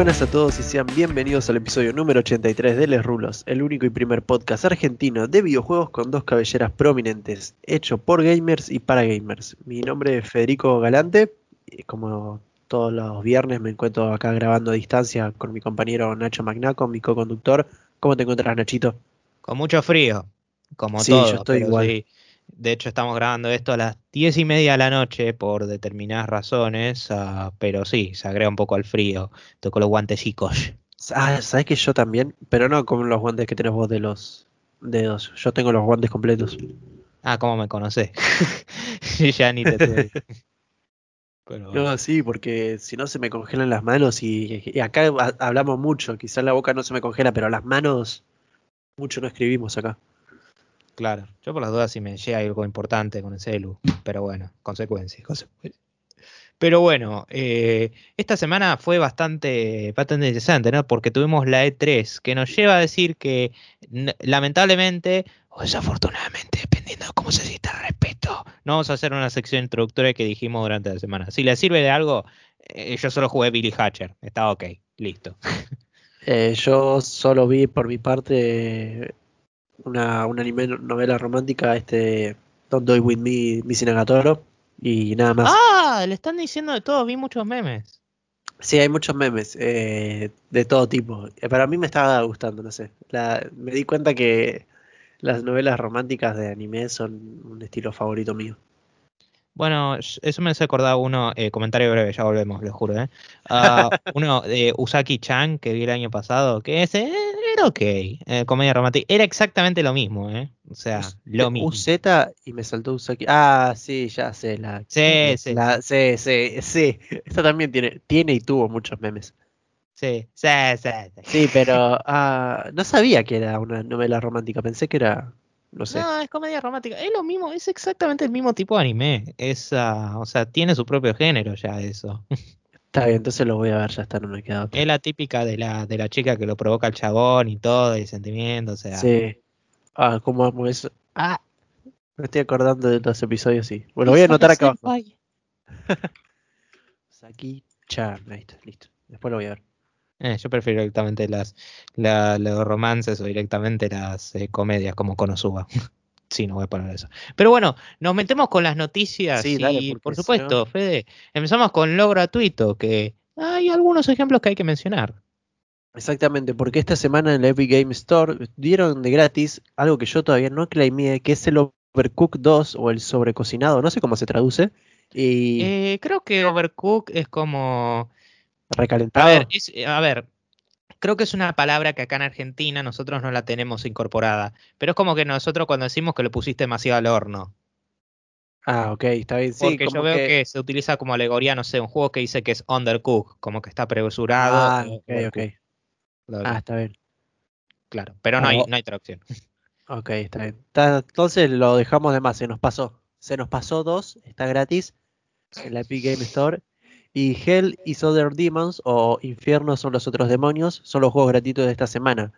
buenas a todos y sean bienvenidos al episodio número 83 de Les Rulos, el único y primer podcast argentino de videojuegos con dos cabelleras prominentes, hecho por gamers y para gamers. Mi nombre es Federico Galante, y como todos los viernes me encuentro acá grabando a distancia con mi compañero Nacho Magnaco, mi co-conductor. ¿Cómo te encuentras, Nachito? Con mucho frío, como Sí, todo. yo estoy igual. sí. De hecho, estamos grabando esto a las diez y media de la noche por determinadas razones, ah, pero sí, se agrega un poco al frío. Toco los guantecicos. Ah, sabes que yo también, pero no con los guantes que tenés vos de los dedos. Yo tengo los guantes completos. Ah, ¿cómo me conocés? ya ni te tuve. Pero, No, sí, porque si no se me congelan las manos y, y acá ha- hablamos mucho, quizás la boca no se me congela, pero las manos mucho no escribimos acá. Claro, yo por las dudas si me llega algo importante con el celu, pero bueno, consecuencias, consecuencias. Pero bueno, eh, esta semana fue bastante, bastante interesante, ¿no? Porque tuvimos la E3, que nos lleva a decir que lamentablemente, o desafortunadamente, dependiendo de cómo se sienta al respecto, no vamos a hacer una sección introductoria que dijimos durante la semana. Si le sirve de algo, eh, yo solo jugué Billy Hatcher, estaba ok, listo. Eh, yo solo vi por mi parte una, un anime novela romántica, este Don't Do It With Me, Missing Agatoro, y nada más. Ah, le están diciendo de todo, vi muchos memes. Sí, hay muchos memes eh, de todo tipo. Eh, Para mí me estaba gustando, no sé. La- me di cuenta que las novelas románticas de anime son un estilo favorito mío. Bueno, eso me hace acordar uno, eh, comentario breve, ya volvemos, lo juro, ¿eh? Ah, uno de Usaki-chan que vi el año pasado, que ese eh, ok, eh, comedia romántica, era exactamente lo mismo, ¿eh? O sea, lo mismo. UZ y me saltó Usaki. Ah, sí, ya sé. La, Sí, sí. la- sí, sí, sí. Esta también tiene, tiene y tuvo muchos memes. Sí, sí, sí, sí. Sí, pero ah, no sabía que era una novela romántica. Pensé que era, no sé. No, es comedia romántica, es lo mismo, es exactamente el mismo tipo de anime, es, ah, o sea, tiene su propio género ya eso. Está bien, entonces lo voy a ver, ya está, no me queda otra. Es la típica de la, de la chica que lo provoca el chabón y todo, y sentimiento, o sea. Sí. Ah, ¿cómo amo eso? Ah, me estoy acordando de los episodios, sí. Bueno, lo voy a anotar acá abajo. Saki Chan, listo. Después lo voy a ver. Eh, yo prefiero directamente las, la- los romances o directamente las eh, comedias como Konosuba. sí, no voy a poner eso. Pero bueno, nos metemos con las noticias Sí, y por supuesto, no- Fede, empezamos con lo gratuito, que hay algunos ejemplos que hay que mencionar. Exactamente, porque esta semana en la Epic Game Store dieron de gratis algo que yo todavía no claimé, que es el Overcooked 2 o el sobrecocinado, no sé cómo se traduce. Y Eh, creo que Overcook es como... A recalentado. ver, es- eh, a ver, creo que es una palabra que acá en Argentina nosotros no la tenemos incorporada, pero es como que nosotros cuando decimos que lo pusiste demasiado al horno. Ah, ok, está bien. Sí, Porque yo veo que... se utiliza como alegoría, no sé, un juego que dice que es undercooked, como que está presurado. Ah, ok, ok. Ah, está bien. claro, pero no hay, o- no hay traducción. Ok, está bien. Entonces lo dejamos de más, se nos pasó. Se nos pasó dos, está gratis en la Epic Game Store. Y Hell is Other Demons o Infierno son los otros demonios son los juegos gratuitos de esta semana.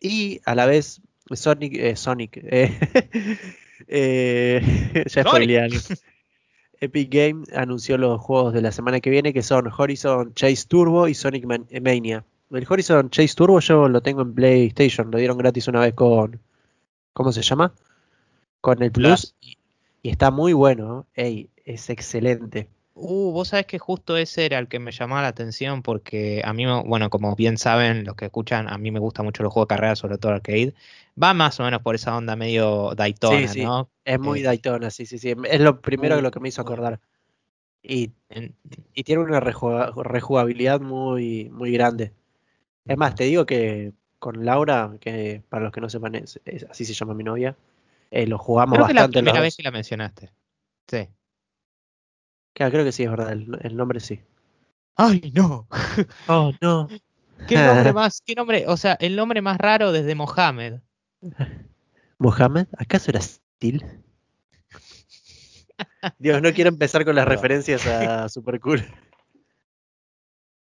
Y a la vez Sonic, eh, Sonic, eh, eh, ya algo. Epic Game anunció los juegos de la semana que viene que son Horizon Chase Turbo y Sonic Man- Mania. El Horizon Chase Turbo yo lo tengo en PlayStation, lo dieron gratis una vez con ¿cómo se llama? Con el Plus y, y está muy bueno, ey, es excelente. Uh, vos sabés que justo ese era el que me llamaba la atención porque a mí, bueno, como bien saben los que escuchan, a mí me gusta mucho los juegos de carrera, sobre todo arcade. Va más o menos por esa onda medio Daytona, Sí, sí. ¿no? Es muy Eh, Daytona, sí, sí, sí. Es lo primero que lo que me hizo acordar. Y, En- y tiene una rejugabilidad muy, muy grande. Es más, te digo que con Laura, que para los que no sepan, es, es- así se llama mi novia, eh, lo jugamos Creo que la bastante primera vez que la mencionaste. Sí. Claro, creo que sí, es verdad, el, el nombre sí. ¡Ay, no! Oh, no. ¿Qué nombre más? ¿Qué nombre? O sea, el nombre más raro desde Mohamed. ¿Mohamed? ¿Acaso era Steel? Dios, no quiero empezar con las referencias a Super Cool.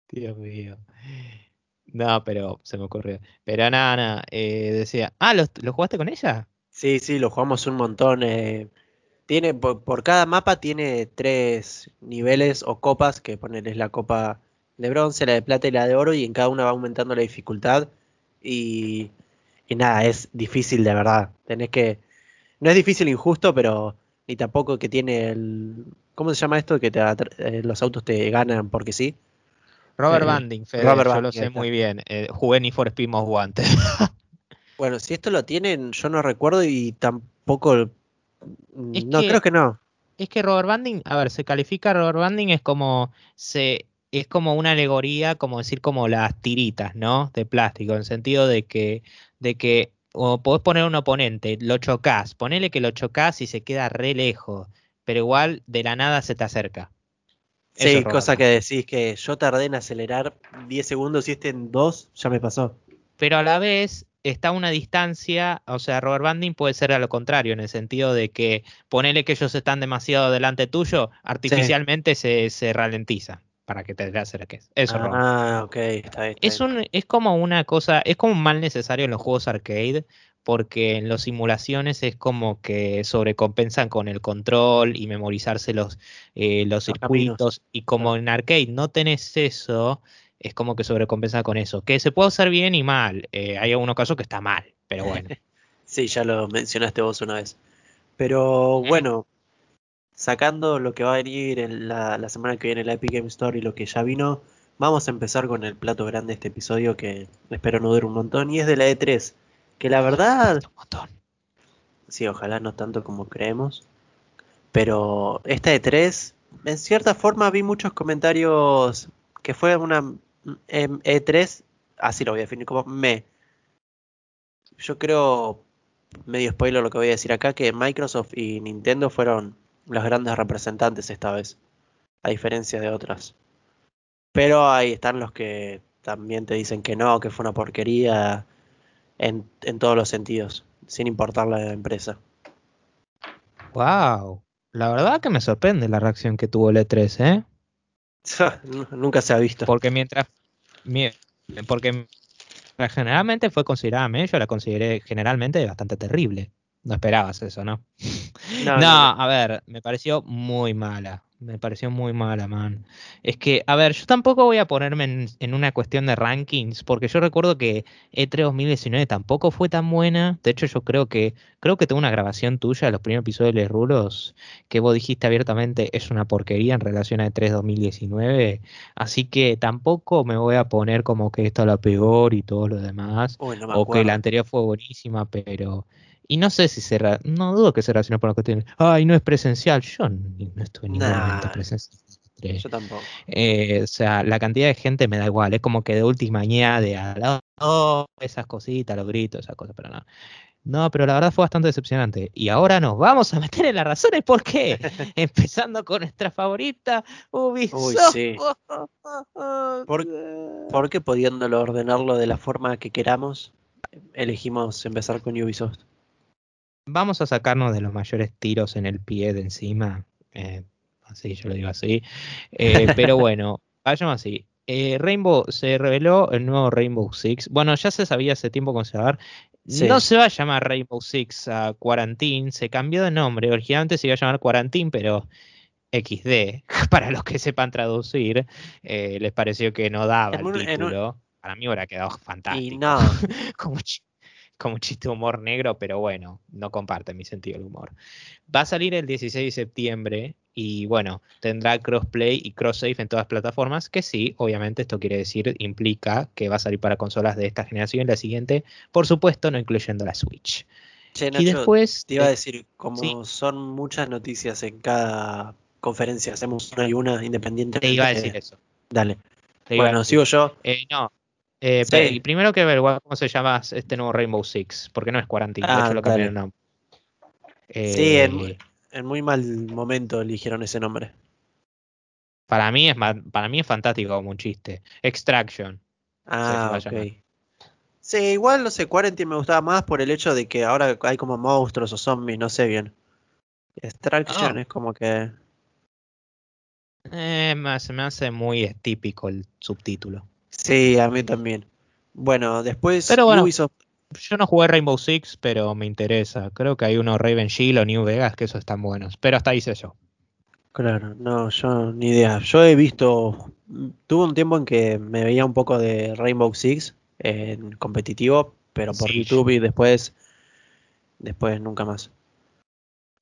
Dios mío. No, pero se me ocurrió. Pero nada, nada. eh, decía. Ah, ¿lo, lo jugaste con ella? Sí, sí, lo jugamos un montón. eh, tiene, por, por cada mapa tiene tres niveles o copas, que ponerles la copa de bronce, la de plata y la de oro, y en cada una va aumentando la dificultad. Y, y nada, es difícil de verdad. Tenés que. No es difícil injusto, pero ni tampoco que tiene el. ¿Cómo se llama esto? Que te, eh, los autos te ganan porque sí. Robert eh, Banding, Fede, Robert yo lo sé muy bien. Eh, jugué ni for Speed Most Wanted. bueno, si esto lo tienen, yo no recuerdo y tampoco. No, creo que no. Es que Robert Banding, a ver, se califica Robert Banding es como se es como una alegoría, como decir como las tiritas, ¿no? De plástico, en el sentido de que de que o podés poner un oponente, lo chocas, ponele que lo chocas y se queda re lejos, pero igual de la nada se te acerca. Sí, cosa que decís que yo tardé en acelerar 10 segundos y este en 2 ya me pasó. Pero a la vez está a una distancia, o sea, Robert Banding puede ser a lo contrario, en el sentido de que ponele que ellos están demasiado delante tuyo, artificialmente se, se ralentiza para que te acerques. Eso ah, ok, está bien, es, un, es como una cosa, es como un mal necesario en los juegos arcade, porque en las simulaciones es como que sobrecompensan con el control y memorizarse los, eh, los, circuitos, y como en arcade no tenés eso, es como que sobrecompensa con eso, que se puede hacer bien y mal, eh, hay algunos casos que está mal, pero bueno. sí, ya lo mencionaste vos una vez. Pero bueno, sacando lo que va a venir en la, semana que viene en la Epic Game Store y lo que ya vino, vamos a empezar con el plato grande de este episodio que espero no dure un montón y es de la E3, que la verdad... Un montón. Sí, ojalá no tanto como creemos, pero esta E3, en cierta forma vi muchos comentarios que fue una E3, así lo voy a definir como me. Yo creo, medio spoiler lo que voy a decir acá, que Microsoft y Nintendo fueron los grandes representantes esta vez, a diferencia de otras. Pero ahí están los que también te dicen que no, que fue una porquería en, en todos los sentidos, sin importar la empresa. Wow, la verdad que me sorprende la reacción que tuvo el E3, ¿eh? Nunca se ha visto. Porque mientras, porque generalmente fue considerada, yo la consideré generalmente bastante terrible. No esperabas eso, ¿no? No, a ver, me pareció muy mala. Me pareció muy mala, man. Es que, a ver, yo tampoco voy a ponerme en, una cuestión de rankings, porque yo recuerdo que E3 2019 tampoco fue tan buena. De hecho, yo creo que creo que tengo una grabación tuya de los primeros episodios de Les Rulos que vos dijiste abiertamente es una porquería en relación a E3 2019. Así que tampoco me voy a poner como que esta es la peor y todo lo demás. o que la anterior fue buenísima, pero y no sé si se. No dudo que se relacione con la cuestión. Ay, no es presencial. Yo no estuve en ningún momento presencial. Yo tampoco. Eh, o sea, la cantidad de gente me da igual. Es como que de última de al oh, esas cositas, los gritos, esas cosas, pero no. No, pero la verdad fue bastante decepcionante. Y ahora nos vamos a meter en las razones por qué. Empezando con nuestra favorita, Ubisoft. Uy, sí. ¿Por, ¿Por qué pudiéndolo ordenarlo de la forma que queramos, elegimos empezar con Ubisoft? Vamos a sacarnos de los mayores tiros en el pie de encima. Eh, así, yo lo digo así. Eh, pero bueno, vayamos así. Eh, Rainbow se reveló el nuevo Rainbow Six. Bueno, ya se sabía hace tiempo conservar. No se va a llamar Rainbow Six a Quarantine, se cambió de nombre. Originalmente se iba a llamar Quarantine, pero XD, para los que sepan traducir, les pareció que no daba el título. Para mí hubiera quedado fantástico. Y no. Como chiste de humor negro, pero bueno, no comparte mi sentido del humor. Va a salir el 16 de septiembre y bueno, tendrá crossplay y cross-save en todas las plataformas, que sí, obviamente esto quiere decir, implica que va a salir para consolas de esta generación y la siguiente, por supuesto, no incluyendo la Switch. y después... Te iba a decir, como son muchas noticias en cada conferencia, hacemos una y una independiente. Te iba a decir eso. Dale. bueno, sigo yo. Eh, no, eh, primero que ver cómo se llama este nuevo Rainbow Six, porque no es Quarantine, de ah, hecho lo cambiaron sí, eh, en, muy mal momento eligieron ese nombre. Para mí es para mí es fantástico como un chiste. Extraction. Ah, ok. Sí, igual no sé, Quarantine me gustaba más por el hecho de que ahora hay como monstruos o zombies, no sé bien. Extraction ah. es como que. Eh, se me hace muy típico el subtítulo. Sí, a mí también. Bueno, después pero bueno, Yo no jugué Rainbow Six, pero me interesa. Creo que hay uno Raven Shield o New Vegas que esos están buenos. Pero hasta ahí sé yo. Claro, no, yo ni idea. Yo he visto, tuve un tiempo en que me veía un poco de Rainbow Six en competitivo, pero por Sí. YouTube y después, después nunca más.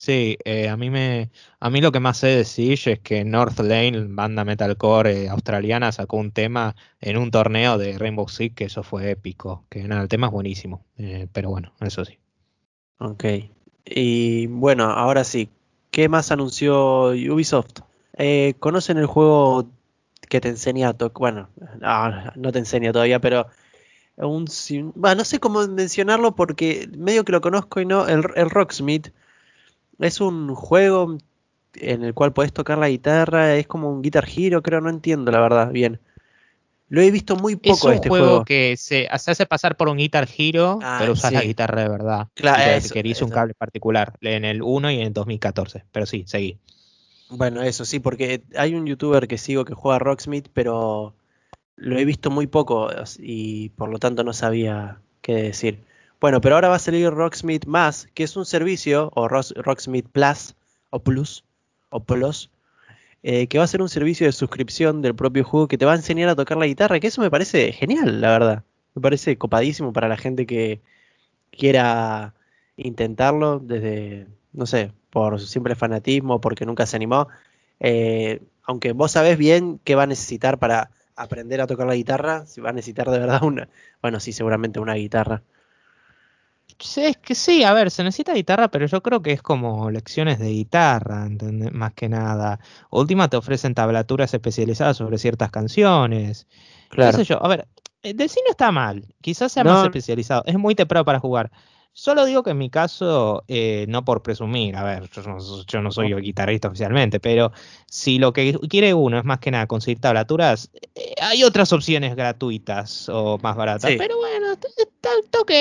Sí, eh, a mí me, a mí lo que más sé de Siege es que North Lane, banda metalcore eh, australiana, sacó un tema en un torneo de Rainbow Six que eso fue épico. Que nada, el tema es buenísimo, eh, pero bueno, eso sí. Ok. Y bueno, ahora sí, ¿qué más anunció Ubisoft? Eh, ¿conocen el juego que te enseña a tocar? Bueno, ah, no te enseña todavía, pero un, bah, no sé cómo mencionarlo porque medio que lo conozco y no, el, el Rocksmith es un juego en el cual podés tocar la guitarra, es como un Guitar Hero, creo, no entiendo la verdad bien. Lo he visto muy Es poco un este juego, juego. que se, hace pasar por un Guitar Hero, Ah, pero usas la guitarra de verdad. Claro, eso, requerís un cable particular en el 1 y en el 2014. Pero sí, seguí. Bueno, eso sí, porque hay un youtuber que sigo que juega Rocksmith, pero lo he visto muy poco y por lo tanto no sabía qué decir. Bueno, pero ahora va a salir Rocksmith Más, que es un servicio, o Rocksmith Plus, o Plus, o Plus, eh, que va a ser un servicio de suscripción del propio juego que te va a enseñar a tocar la guitarra, que eso me parece genial, la verdad. Me parece copadísimo para la gente que quiera intentarlo desde, no sé, por simple fanatismo, porque nunca se animó. Eh, aunque vos sabés bien qué va a necesitar para aprender a tocar la guitarra, si va a necesitar de verdad una, bueno, sí, seguramente una guitarra. Sí, es que sí, a ver, se necesita guitarra, pero yo creo que es como lecciones de guitarra, ¿entendés? Más que nada. Última te ofrecen tablaturas especializadas sobre ciertas canciones. Qué Claro. sé yo, a ver, el del cine está mal, quizás sea más No. especializado, es muy temprano para jugar. Solo digo que en mi caso, eh, no por presumir, a ver, yo no, yo no soy guitarrista oficialmente, pero si lo que quiere uno es más que nada conseguir tablaturas, eh, hay otras opciones gratuitas o más baratas. Sí. Pero bueno, está, ok,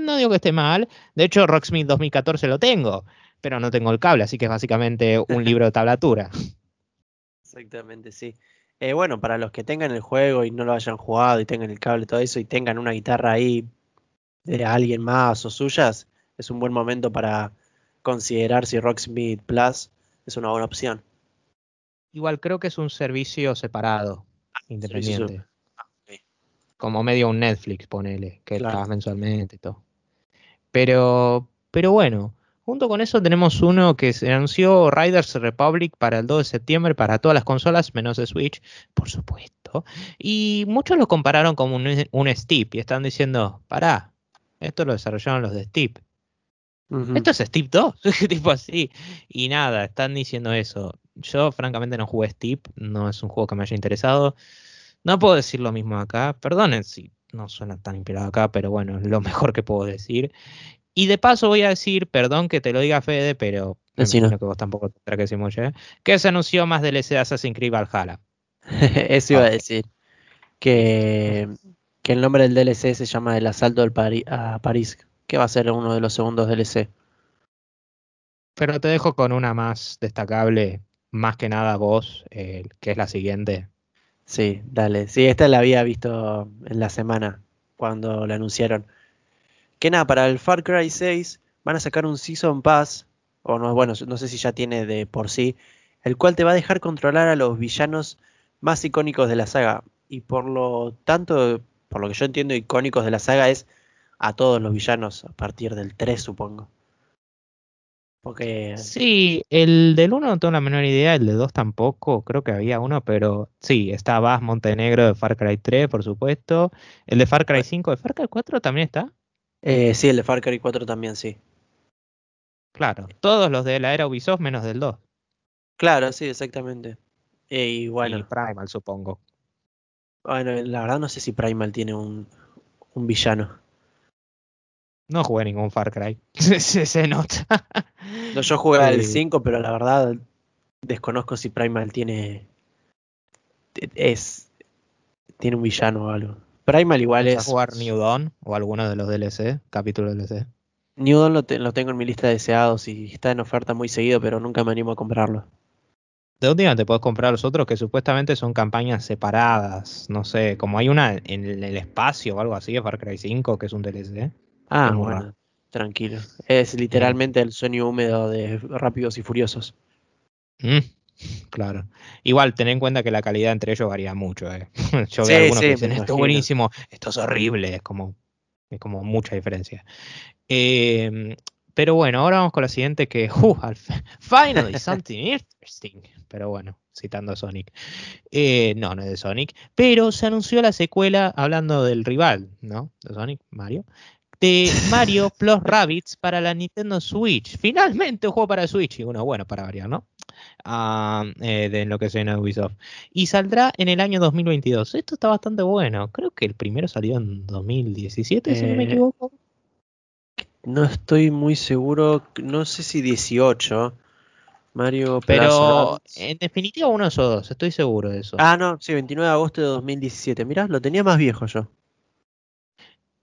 no digo que esté mal. De hecho, Rocksmith 2014 lo tengo, pero no tengo el cable, así que es básicamente un libro de tablatura. Exactamente, sí. Eh, bueno, para los que tengan el juego y no lo hayan jugado y tengan el cable y todo eso y tengan una guitarra ahí de alguien más o suyas, es un buen momento para considerar si Rocksmith Plus es una buena opción. Igual creo que es un servicio separado, servicio independiente. ok. Como medio un Netflix, ponele, que Claro. pagas mensualmente y todo. Pero, pero bueno, junto con eso tenemos uno que se anunció Riders Republic para el 2 de septiembre para todas las consolas, menos de Switch, por supuesto. Y muchos lo compararon como un, un Steep y están diciendo, pará, esto lo desarrollaron los de Steep. Esto es Steep 2, tipo así. Y nada, están diciendo eso. Yo francamente no jugué Steep, no es un juego que me haya interesado. No puedo decir lo mismo acá, perdonen si no suena tan inspirado acá, pero bueno, es lo mejor que puedo decir. Y de paso voy a decir, perdón que te lo diga Fede, pero Decilo. imagino que vos tampoco tendrás que decir mucho, ¿eh? que se anunció más DLC de Assassin's Creed Valhalla. Eso iba a Ok. decir. Que, que el nombre del DLC se llama El Asalto Pari- a París, que va a ser uno de los segundos DLC. Pero te dejo con una más destacable, más que nada vos, eh, que es la siguiente. Sí, dale. Sí, esta la había visto en la semana cuando la anunciaron. Que nada, para el Far Cry 6 van a sacar un Season Pass, o no, bueno, no sé si ya tiene de por sí, el cual te va a dejar controlar a los villanos más icónicos de la saga. Y por lo tanto, por lo que yo entiendo, icónicos de la saga es a todos los villanos a partir del 3, supongo. Porque Sí, el del 1 no tengo la menor idea, el de 2 tampoco, creo que había uno, pero sí, está Bass Montenegro de Far Cry 3, por supuesto. El de Far Cry 5, ¿de Far Cry 4 también está? eh, sí, el de Far Cry 4 también, sí. Claro, todos los de la era Ubisoft menos del 2. Claro, sí, exactamente. Eh, y bueno. Y Primal, supongo. Bueno, la verdad no sé si Primal tiene un, un villano. No jugué ningún Far Cry. se, se- se nota. No, yo jugué al Eh, 5, pero la verdad desconozco si Primal tiene es tiene un villano o algo. Primal igual ¿Vas a es jugar New Dawn o alguno de los DLC, capítulo DLC? New Dawn lo, te- lo tengo en mi lista de deseados y está en oferta muy seguido, pero nunca me animo a comprarlo. De última te puedes comprar los otros que supuestamente son campañas separadas. No sé, como hay una en el espacio o algo así de Far Cry 5 que es un DLC. Ah, bueno, tranquilo. Es literalmente el sueño húmedo de Rápidos y Furiosos. Mm, Claro. Igual, ten en cuenta que la calidad entre ellos varía mucho. ¿eh? Yo Sí, veo algunos sí, que dicen, esto es buenísimo, esto es horrible. Es como, es como mucha diferencia. Eh, pero bueno, ahora vamos con la siguiente que, uh, al fi- finally something interesting. Pero bueno, citando a Sonic. Eh, no, no es de Sonic. Pero se anunció la secuela, hablando del rival, ¿no? De Sonic, Mario. De Mario Plus Rabbids para la Nintendo Switch. Finalmente un juego para Switch. Y uno bueno para variar, ¿no? Ah, eh, de lo que se llama Ubisoft. Y saldrá en el año 2022. Esto está bastante bueno. Creo que el primero salió en 2017, si no me Eh, equivoco. No estoy muy seguro, no sé si 18. Mario Pero en definitiva uno de esos dos, estoy seguro de eso. Ah, no, sí, 29 de agosto de 2017. Mirá, lo tenía más viejo yo.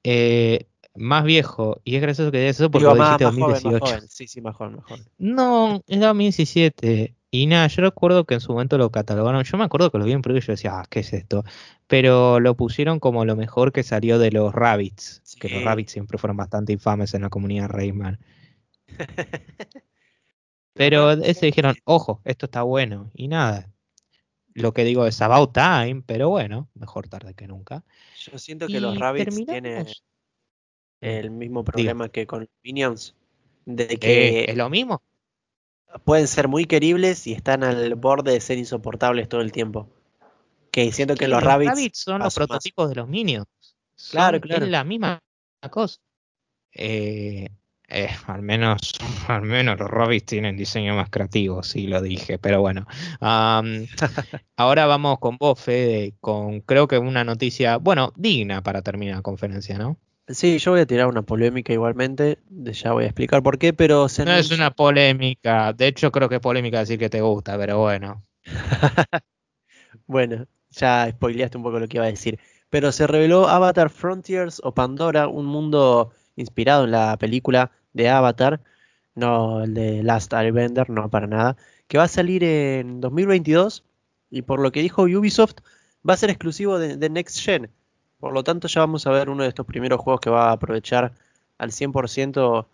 Eh, más viejo, y es gracioso que digas eso porque Digo, más, dijiste más joven, más 2018. joven. Sí, sí, más joven, más joven. No, es 2017. Y nada, yo recuerdo que en su momento lo catalogaron. Yo me acuerdo que lo vi en preview y yo decía, ah, ¿qué es esto? Pero lo pusieron como lo mejor que salió de los Rabbits. Que los. Rabbits siempre fueron bastante infames en la comunidad Rayman. Pero ese dijeron, ojo, esto está bueno. Y nada. Lo que digo es about time, pero bueno, mejor tarde que nunca. Yo siento que los Rabbits tienen. El mismo problema que con los Minions. De Eh, que ¿Es lo mismo? pueden ser muy queribles y están al borde de ser insoportables todo el tiempo. Que siento que Sí, los Rabbits son los más. prototipos de los Minions. Claro, Son- claro. Es la misma cosa. Eh, eh, al menos, al menos los Rabbits tienen diseño más creativo, sí lo dije, pero bueno. Ahora vamos con vos, Fede, con creo que una noticia, bueno, digna para terminar la conferencia, ¿no? Sí, yo voy a tirar una polémica igualmente, ya voy a explicar por qué, pero se No es una polémica, de hecho creo que es polémica decir que te gusta, pero bueno. Bueno, ya spoileaste un poco lo que iba a decir. Pero se reveló Avatar Frontiers o Pandora, un mundo inspirado en la película de Avatar, no el de Last Airbender, no para nada, que va a salir en 2022 y por lo que dijo Ubisoft va a ser exclusivo de, de Next Gen. Por lo tanto ya vamos a ver uno de estos primeros juegos que va a aprovechar al 100%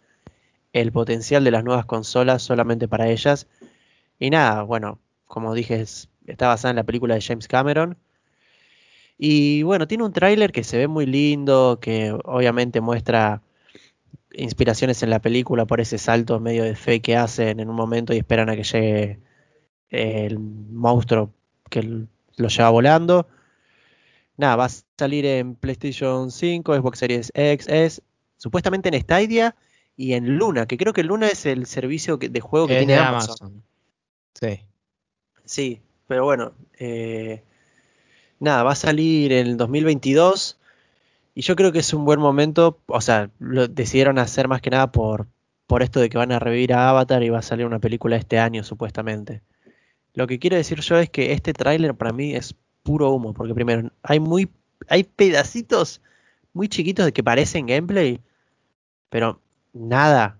el potencial de las nuevas consolas solamente para ellas. Y nada, bueno, como dije, es- está basada en la película de James Cameron. Y bueno, tiene un tráiler que se ve muy lindo, que obviamente muestra inspiraciones en la película por ese salto medio de fe que hacen en un momento y esperan a que llegue el monstruo que lo lleva volando. Nada, va a salir en PlayStation 5, Xbox Series X, S, supuestamente en Stadia y en Luna, que creo que Luna es el servicio de juego que Es tiene Amazon. Amazon. Sí. Sí, pero bueno, eh, nada, va a salir en el 2022 y yo creo que es un buen momento, o sea, lo decidieron hacer más que nada por, por esto de que van a revivir a Avatar y va a salir una película este año supuestamente. Lo que quiero decir yo es que este tráiler para mí es puro humo, porque primero hay muy hay pedacitos muy chiquitos de que parecen gameplay, pero nada.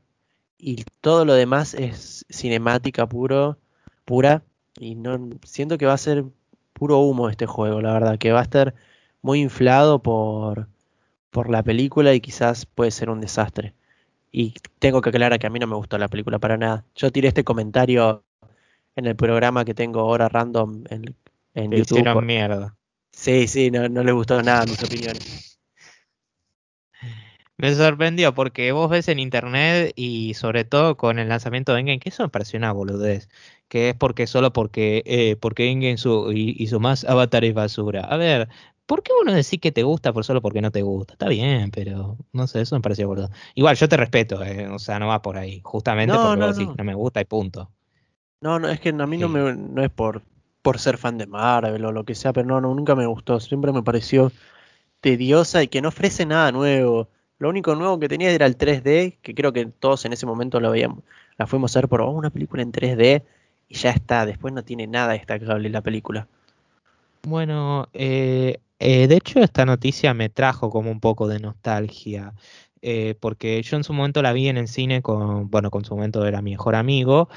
Y todo lo demás es cinemática puro, pura y no siento que va a ser puro humo este juego, la verdad, que va a estar muy inflado por por la película y quizás puede ser un desastre. Y tengo que aclarar que a mí no me gustó la película para nada. Yo tiré este comentario en el programa que tengo ahora random en, en Te YouTube. por- mierda. Sí, sí, no, no le gustó nada mis opiniones. Me sorprendió porque vos ves en internet y sobre todo con el lanzamiento de Endgame, que eso me pareció una boludez, que es porque solo porque, eh, porque Endgame su, y- hizo más Avatar es basura. A ver, ¿por qué uno decís que te gusta por solo porque no te gusta? Está bien, pero no sé, eso me pareció boludo. Igual, yo te respeto, eh, o sea, no va por ahí, justamente No, porque no, vos decís, no. no me gusta y punto. No, no, es que a mí no, me, no es por, por ser fan de Marvel o lo que sea, pero no, no, nunca me gustó. Siempre me pareció tediosa y que no ofrece nada nuevo. Lo único nuevo que tenía era el 3D, que creo que todos en ese momento lo veíamos. La fuimos a ver por oh, una película en 3D y ya está. Después no tiene nada destacable la película. Bueno, eh, eh, de hecho esta noticia me trajo como un poco de nostalgia, eh, porque yo en su momento la vi en el cine con, bueno, con su momento era mi mejor amigo,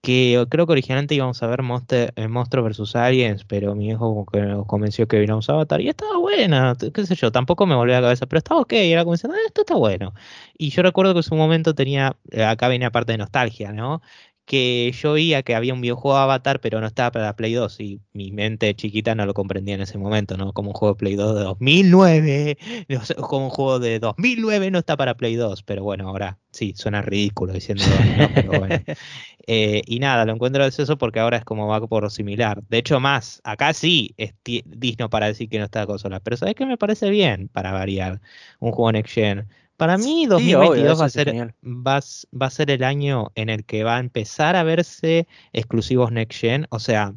que creo que originalmente íbamos a ver Monster, eh, Monstruos vs Aliens, pero mi hijo que nos convenció que viéramos Avatar y estaba buena, qué sé yo, tampoco me volvió a la cabeza, pero estaba ok, era como diciendo, "Ah, esto está bueno. Y yo recuerdo que en su momento tenía, eh, acá viene aparte de nostalgia, ¿no? Que yo veía que había un videojuego de Avatar, pero no estaba para Play 2 y mi mente chiquita no lo comprendía en ese momento, ¿no? Como un juego de Play 2 de 2009, como un juego de 2009 no está para Play 2, pero bueno, ahora sí, suena ridículo diciendo, ¿no? pero bueno. Eh, y nada, lo encuentro eso porque ahora es como va por similar. De hecho, más, acá sí es digno para decir que no está consola, pero ¿sabes qué me parece bien para variar? Un juego Next Gen. Para mí 2022 va, a ser, va, a ser el año en el que va a empezar a verse exclusivos Next Gen, o sea,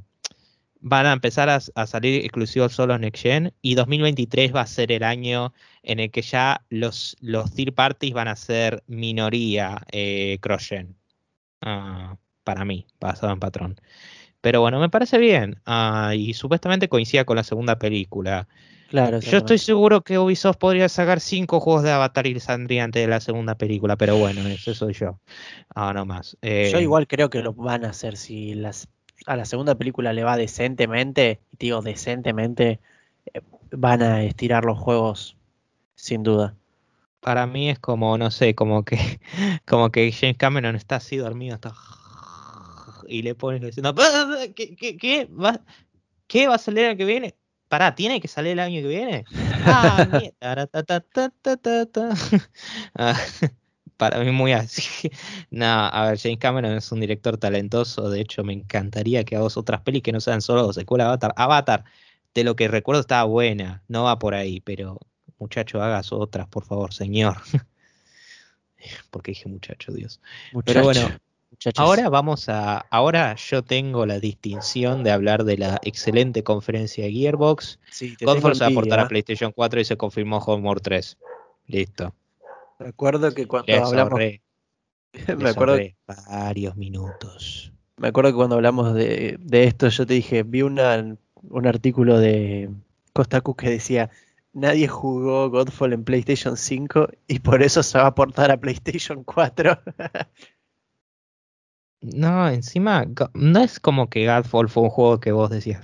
van a empezar a, salir exclusivos solo Next Gen y 2023 va a ser el año en el que ya los, los third parties van a ser minoría eh, cross gen. Ah, para mí, basado en patrón. Pero bueno, me parece bien. Ah, y supuestamente coincida con la segunda película. Claro, Yo estoy seguro que Ubisoft podría sacar cinco juegos de Avatar y saldría antes de la segunda película, pero bueno, eso soy yo. Ah, no más. yo eh, igual creo que lo van a hacer si las, a la segunda película le va decentemente, digo decentemente, eh, van a estirar los juegos, sin duda para mí es como, no sé, como que, como que James Cameron está así dormido, está y le pones diciendo, ¿qué, qué, qué, va, ¿qué va a salir el que viene? Pará, ¿tiene que salir el año que viene? Ah, ah, para mí muy así. No, a ver, James Cameron es un director talentoso, de hecho me encantaría que hagas otras pelis que no sean solo secuela Avatar. Avatar, de lo que recuerdo estaba buena, no va por ahí, pero muchacho, hagas otras, por favor, señor. Porque dije muchacho, Dios. Pero bueno, ahora vamos a. Ahora yo tengo la distinción de hablar de la excelente conferencia de Gearbox. Sí, se va a aportar a PlayStation 4 y se confirmó Homeworld 3. Listo. Recuerdo que cuando hablamos. me acuerdo. Varios minutos. Me acuerdo que cuando hablamos de, de esto, yo te dije, vi una, un artículo de Costacu que decía nadie jugó Godfall en PlayStation 5 y por eso se va a portar a PlayStation 4. no, encima, no es como que Godfall fue un juego que vos decías.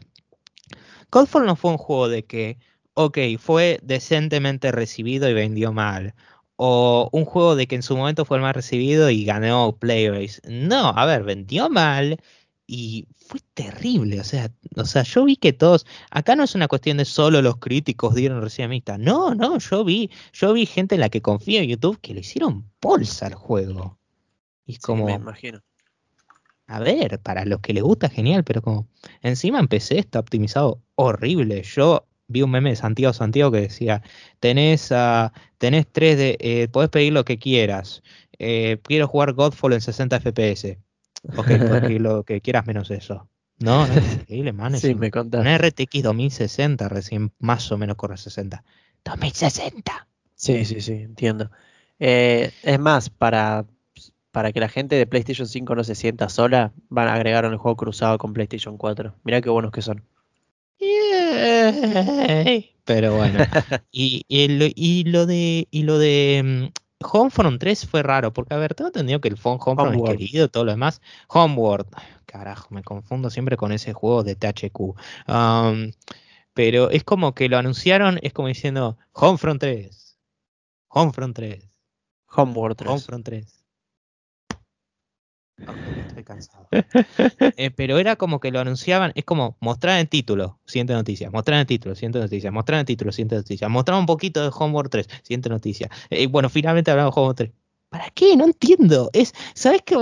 Godfall no fue un juego de que, ok, fue decentemente recibido y vendió mal. O un juego de que en su momento fue el más recibido y ganó Playbase. No, a ver, vendió mal y fue terrible, o sea, o sea, yo vi que todos, acá no es una cuestión de solo los críticos dieron recién amistad, no, no, yo vi, yo vi gente en la que confío en YouTube que le hicieron bolsa al juego. Y como, me imagino. A ver, para los que les gusta, genial, pero como, encima en PC está optimizado horrible. Yo vi un meme de Santiago Santiago que decía, tenés, uh, tenés 3 de, eh, podés pedir lo que quieras, eh, quiero jugar Godfall en 60 FPS Ok, lo que quieras menos eso. No, no es increíble, man. sí, me Un RTX 2060 recién más o menos corre 60. 2060. Sí, sí, sí, entiendo. Eh, es más, para, para que la gente de PlayStation 5 no se sienta sola, van a agregar un juego cruzado con PlayStation 4. Mirá qué buenos que son. Pero bueno. y, y, lo de y lo de mm, Homefront 3 fue raro, porque a ver, tengo entendido que el Homefront es querido, todo lo demás. Homeworld, carajo, me confundo siempre con ese juego de THQ. pero es como que lo anunciaron, es como diciendo Homefront 3. Homefront 3. Homeworld 3. Homefront 3 estoy cansado. Eh, pero era como que lo anunciaban, es como mostrar el título, siguiente noticia, mostrar el título, siguiente noticia, mostrar el título, siguiente noticia, mostrar un poquito de Homeworld 3, siguiente noticia. Y eh, bueno, finalmente hablamos de Homeworld 3. ¿Para qué? No entiendo. Es, ¿Sabes qué?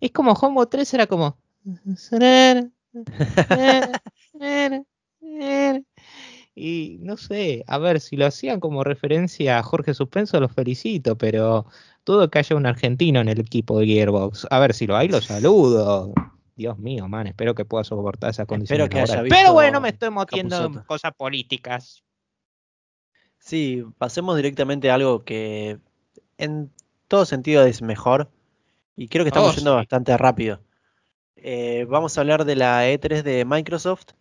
Es como Homeworld 3 era como. Y no sé, a ver, si lo hacían como referencia a Jorge Suspenso, los felicito, pero todo que haya un argentino en el equipo de Gearbox. A ver, si lo hay, lo saludo. Dios mío, man, espero que pueda soportar esa condición. Pero bueno, me estoy metiendo en cosas políticas. Sí, pasemos directamente a algo que en todo sentido es mejor. Y creo que estamos oh, yendo bastante rápido. Eh, vamos a hablar de la E3 de Microsoft.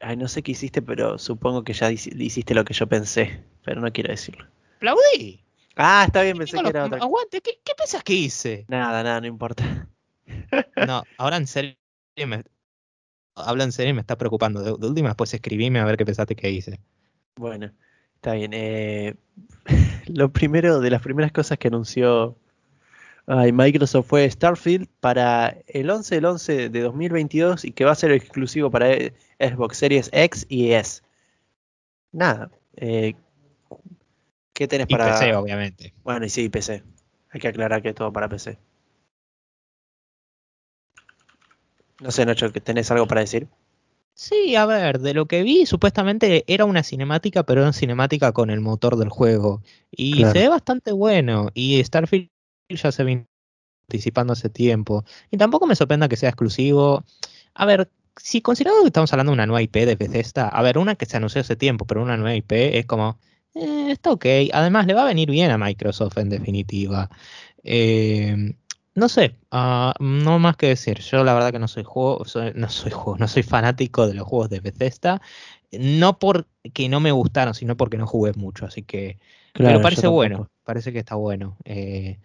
Ay, no sé qué hiciste, pero supongo que ya hiciste lo que yo pensé, pero no quiero decirlo. ¡Aplaudí! Ah, está bien, pensé que era otra Aguante, ¿qué, ¿qué pensás que hice? Nada, nada, no importa. No, ahora en serio me, habla en serio y me está preocupando. De, última después escribime a ver qué pensaste que hice. Bueno, está bien. Eh, lo primero, de las primeras cosas que anunció Ay, Microsoft fue Starfield para el 11 del 11 de 2022 y que va a ser exclusivo para e- Xbox Series X y S. Nada. eh, ¿Qué tenés Y para...? PC, obviamente. Bueno, y sí, PC. Hay que aclarar que es todo para PC. No sé, Nacho, ¿que ¿tenés algo para decir? Sí, a ver, de lo que vi, supuestamente era una cinemática, pero era una cinemática con el motor del juego. Y Claro. se ve bastante bueno. Y Starfield ya se viene anticipando hace tiempo. Y tampoco me sorprenda que sea exclusivo. A ver, si consideramos que estamos hablando de una nueva IP de Bethesda, a ver, una que se anunció hace tiempo, pero una nueva IP es como, eh, está ok. Además, le va a venir bien a Microsoft en definitiva. Eh, no sé, ah, no más que decir. Yo la verdad que no soy juego, soy- no soy juego, no soy fanático de los juegos de Bethesda. No porque no me gustaron, sino porque no jugué mucho. Así que. Claro, pero parece bueno, parece que está bueno. Eh,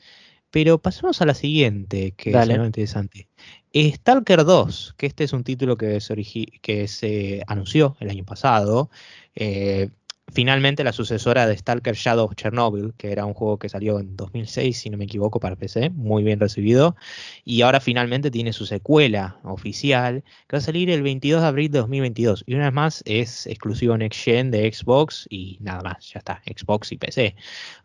pero pasemos a la siguiente, que Dale. es algo interesante. Stalker 2, que este es un título que se, que se anunció el año pasado. eh, finalmente la sucesora de Stalker Shadow of Chernobyl, que era un juego que salió en 2006, si no me equivoco, para PC, muy bien recibido. Y ahora finalmente tiene su secuela oficial, que va a salir el 22 de abril de 2022. Y una vez más es exclusivo Next Gen de Xbox y nada más, ya está, Xbox y PC.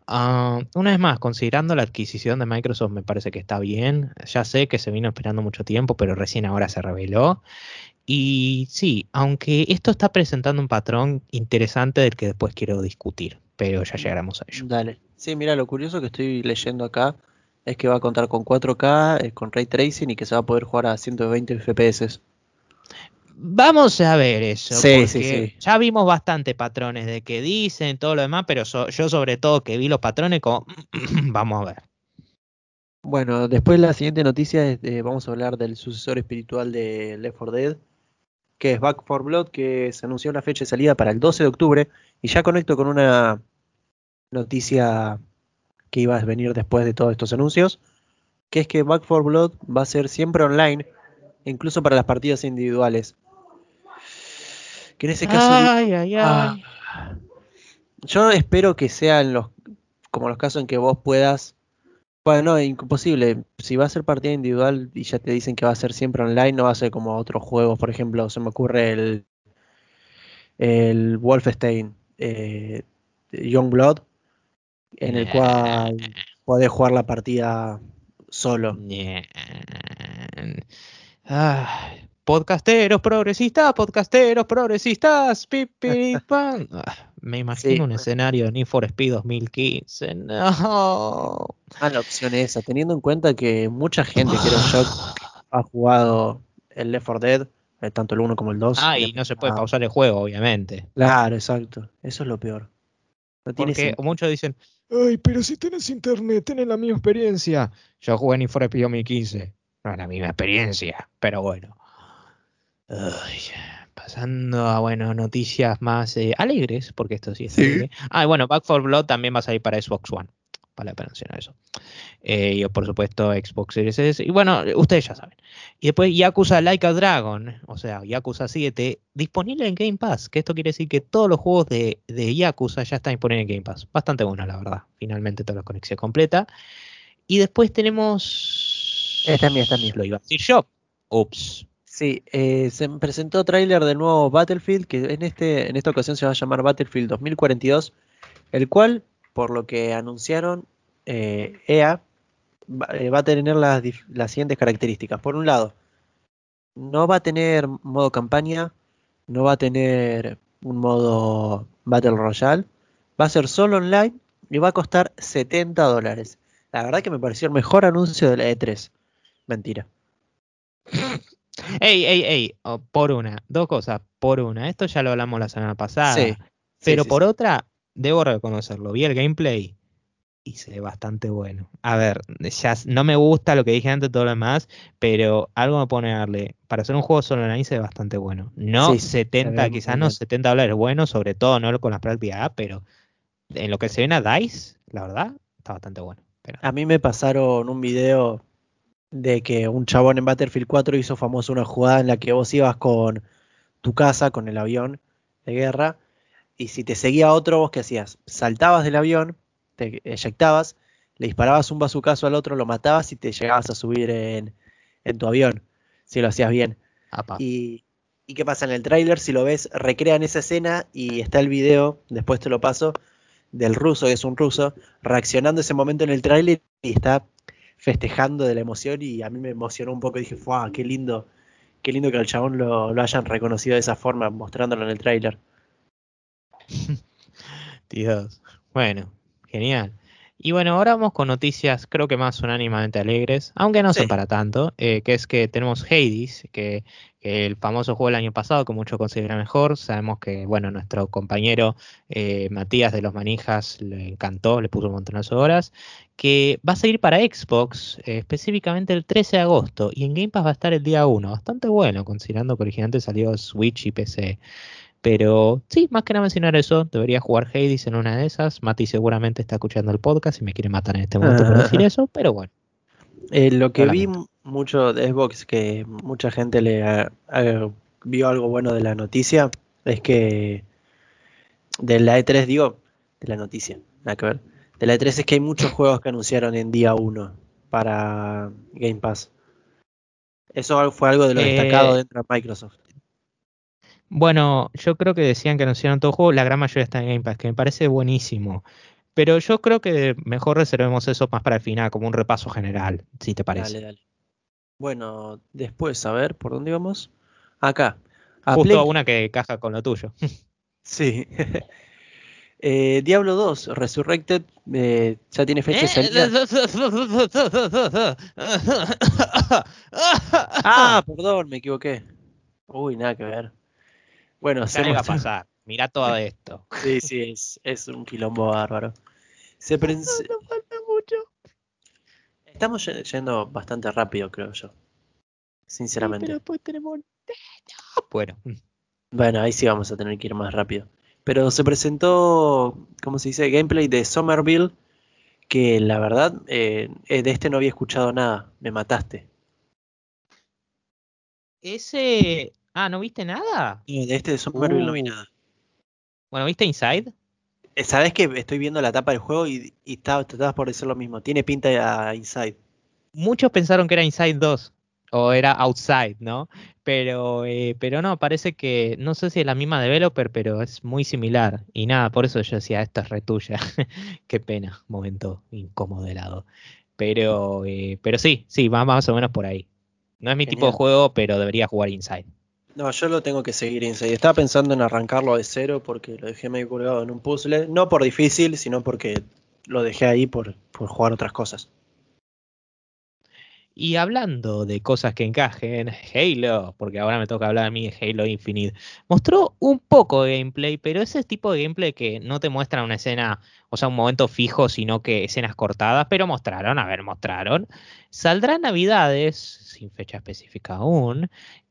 Ah, una vez más, considerando la adquisición de Microsoft, me parece que está bien. Ya sé que se vino esperando mucho tiempo, pero recién ahora se reveló. Y sí, aunque esto está presentando un patrón interesante del que después quiero discutir, pero ya llegaremos a ello. Dale. Sí, mira, lo curioso que estoy leyendo acá es que va a contar con 4K, eh, con Ray Tracing y que se va a poder jugar a 120 FPS. Vamos a ver eso, Sí, porque sí, sí. ya vimos bastante patrones de que dicen todo lo demás, pero so- yo sobre todo que vi los patrones como, vamos a ver. Bueno, después la siguiente noticia es, vamos a hablar del sucesor espiritual de Left 4 Dead, que es Back 4 Blood, que se anunció la fecha de salida para el 12 de octubre. Y ya conecto con una noticia que iba a venir después de todos estos anuncios, que es que Back 4 Blood va a ser siempre online, incluso para las partidas individuales. Que en ese caso... Ay, ay, ay. Ah. Yo espero que sean los como los casos en que vos puedas. Bueno, no, imposible. Si va a ser partida individual y ya te dicen que va a ser siempre online, no va a ser como otros juegos. Por ejemplo, se me ocurre el el Wolfenstein eh, Youngblood, en el cual podés jugar la partida solo. Ay, podcasteros progresistas, podcasteros progresistas, pi, pi, pan. Ah, Me imagino Sí. un escenario de Need for Speed 2015. No. Mala opción esa, teniendo en cuenta que mucha gente, creo yo, ha jugado el Left 4 Dead, eh, tanto el 1 como el 2. Ah, y no se puede Ah, pausar el juego, obviamente. Claro, exacto. Eso es lo peor. No Porque muchos dicen, ay, pero si tenés internet, tenés la misma experiencia. Yo jugué en Need for Speed 2015. No es la misma experiencia, pero bueno. Ay, pasando a, bueno, noticias más eh, alegres, porque esto sí es Sí. alegre. Ah, y bueno, Back 4 Blood también va a salir para Xbox One. Pena mencionar eso. Eh, y por supuesto Xbox Series S. Y bueno, ustedes ya saben. Y después Yakuza Like a Dragon, o sea, Yakuza 7, disponible en Game Pass. Que esto quiere decir que todos los juegos de, de Yakuza ya están disponibles en Game Pass. Bastante bueno, la verdad. Finalmente toda la conexión completa. Y después tenemos... Esta es mía, esta es mía. Lo iba a decir yo. Ups. Sí, eh, se presentó tráiler del nuevo Battlefield, que en, este, en esta ocasión se va a llamar Battlefield 2042, el cual, por lo que anunciaron, eh, EA va, eh, va a tener las, las siguientes características. Por un lado, no va a tener modo campaña, no va a tener un modo Battle Royale, va a ser solo online y va a costar 70 dólares. La verdad que me pareció el mejor anuncio de la E3. Mentira. Ey, ey, ey. oh, por una. Dos cosas. Por una. Esto ya lo hablamos la semana pasada. Sí, Pero sí, por sí. otra, debo reconocerlo. Vi el gameplay y se ve bastante bueno. A ver, ya no me gusta lo que dije antes, todo lo demás, pero algo me pone a darle. Para hacer un juego solo online se ve bastante bueno. No Sí, se 70, ve quizás no bien. 70 dólares bueno, sobre todo no con la práctica A, pero en lo que se ven a DICE, la verdad, está bastante bueno. Pero, A mí me pasaron un video de que un chabón en Battlefield 4 hizo famoso una jugada en la que vos ibas con tu casa, con el avión de guerra, y si te seguía otro, vos qué hacías? Saltabas del avión, te eyectabas, le disparabas un bazucazo al otro, lo matabas y te llegabas a subir en, en tu avión, si lo hacías bien. Y, ¿Y qué pasa en el tráiler? Si lo ves, recrean esa escena y está el video, después te lo paso, del ruso, que es un ruso, reaccionando ese momento en el tráiler y está festejando de la emoción y a mí me emocionó un poco dije, ¡fuah! ¡Qué lindo! Qué lindo que al chabón lo, lo hayan reconocido de esa forma, mostrándolo en el tráiler. Dios. Bueno, genial. Y bueno, ahora vamos con noticias creo que más unánimamente alegres, aunque no son para tanto, eh, que es que tenemos Hades, que, el famoso juego del año pasado que muchos consideran mejor, sabemos que bueno, nuestro compañero eh, Matías de los Manijas le encantó, le puso un montón de horas, que va a salir para Xbox eh, específicamente el 13 de agosto y en Game Pass va a estar el día 1, bastante bueno considerando que originalmente salió Switch y PC. Pero sí, más que nada mencionar eso, debería jugar Hades en una de esas. Mati seguramente está escuchando el podcast y me quiere matar en este momento por decir eso, pero bueno. Eh, lo que vi mucho de Xbox, que mucha gente le vio algo bueno de la noticia, es que de la E3, digo, de la noticia, nada que ver. De la E3 es que hay muchos juegos que anunciaron en día 1 para Game Pass. Eso fue algo de lo destacado eh, dentro de Microsoft. Bueno, yo creo que decían que anunciaron todo el juego, la gran mayoría está en Game Pass, que me parece buenísimo. Pero yo creo que mejor reservemos eso más para el final, como un repaso general, si te parece. Dale, dale. Bueno, después, a ver, ¿por dónde vamos? Acá. Justo una que caja con lo tuyo. sí. Eh, Diablo 2 Resurrected eh, ya tiene fecha de salida. ah, perdón, me equivoqué. Uy, nada que ver. Bueno, se va a pasar. Mira todo esto. Sí, sí, es, es un quilombo bárbaro. Se no, falta mucho. Estamos yendo bastante rápido, creo yo. Sinceramente. pero después tenemos. Bueno. Bueno, ahí sí vamos a tener que ir más rápido. Pero se presentó, ¿cómo se dice? Gameplay de Somerville. Que la verdad, eh, eh, de este no había escuchado nada. Me mataste. Ese Ah, ¿no viste nada? de este de Somerville no vi uh. nada. Bueno, ¿viste Inside? Eh, Sabes que estoy viendo la tapa del juego y, y estabas por decir lo mismo. Tiene pinta a Inside. Muchos pensaron que era Inside 2 o era Outside, ¿no? Pero, eh, pero no, parece que no sé si es la misma developer, pero es muy similar. Y nada, por eso yo decía, esta es retuya. Qué pena, momento incómodo de lado. Pero, eh, pero sí, sí, va más o menos por ahí. No es mi tipo de juego, pero debería jugar Inside. No, yo lo tengo que seguir Inside. Estaba pensando en arrancarlo de cero porque lo dejé medio colgado en un puzzle. No por difícil, sino porque lo dejé ahí por, por jugar otras cosas. Y hablando de cosas que encajen, Halo, porque ahora me toca hablar a mí de Halo Infinite, mostró un poco de gameplay, pero ese tipo de gameplay que no te muestra una escena, o sea, un momento fijo, sino que escenas cortadas, pero mostraron, a ver, mostraron. Saldrá Navidades, sin fecha específica aún,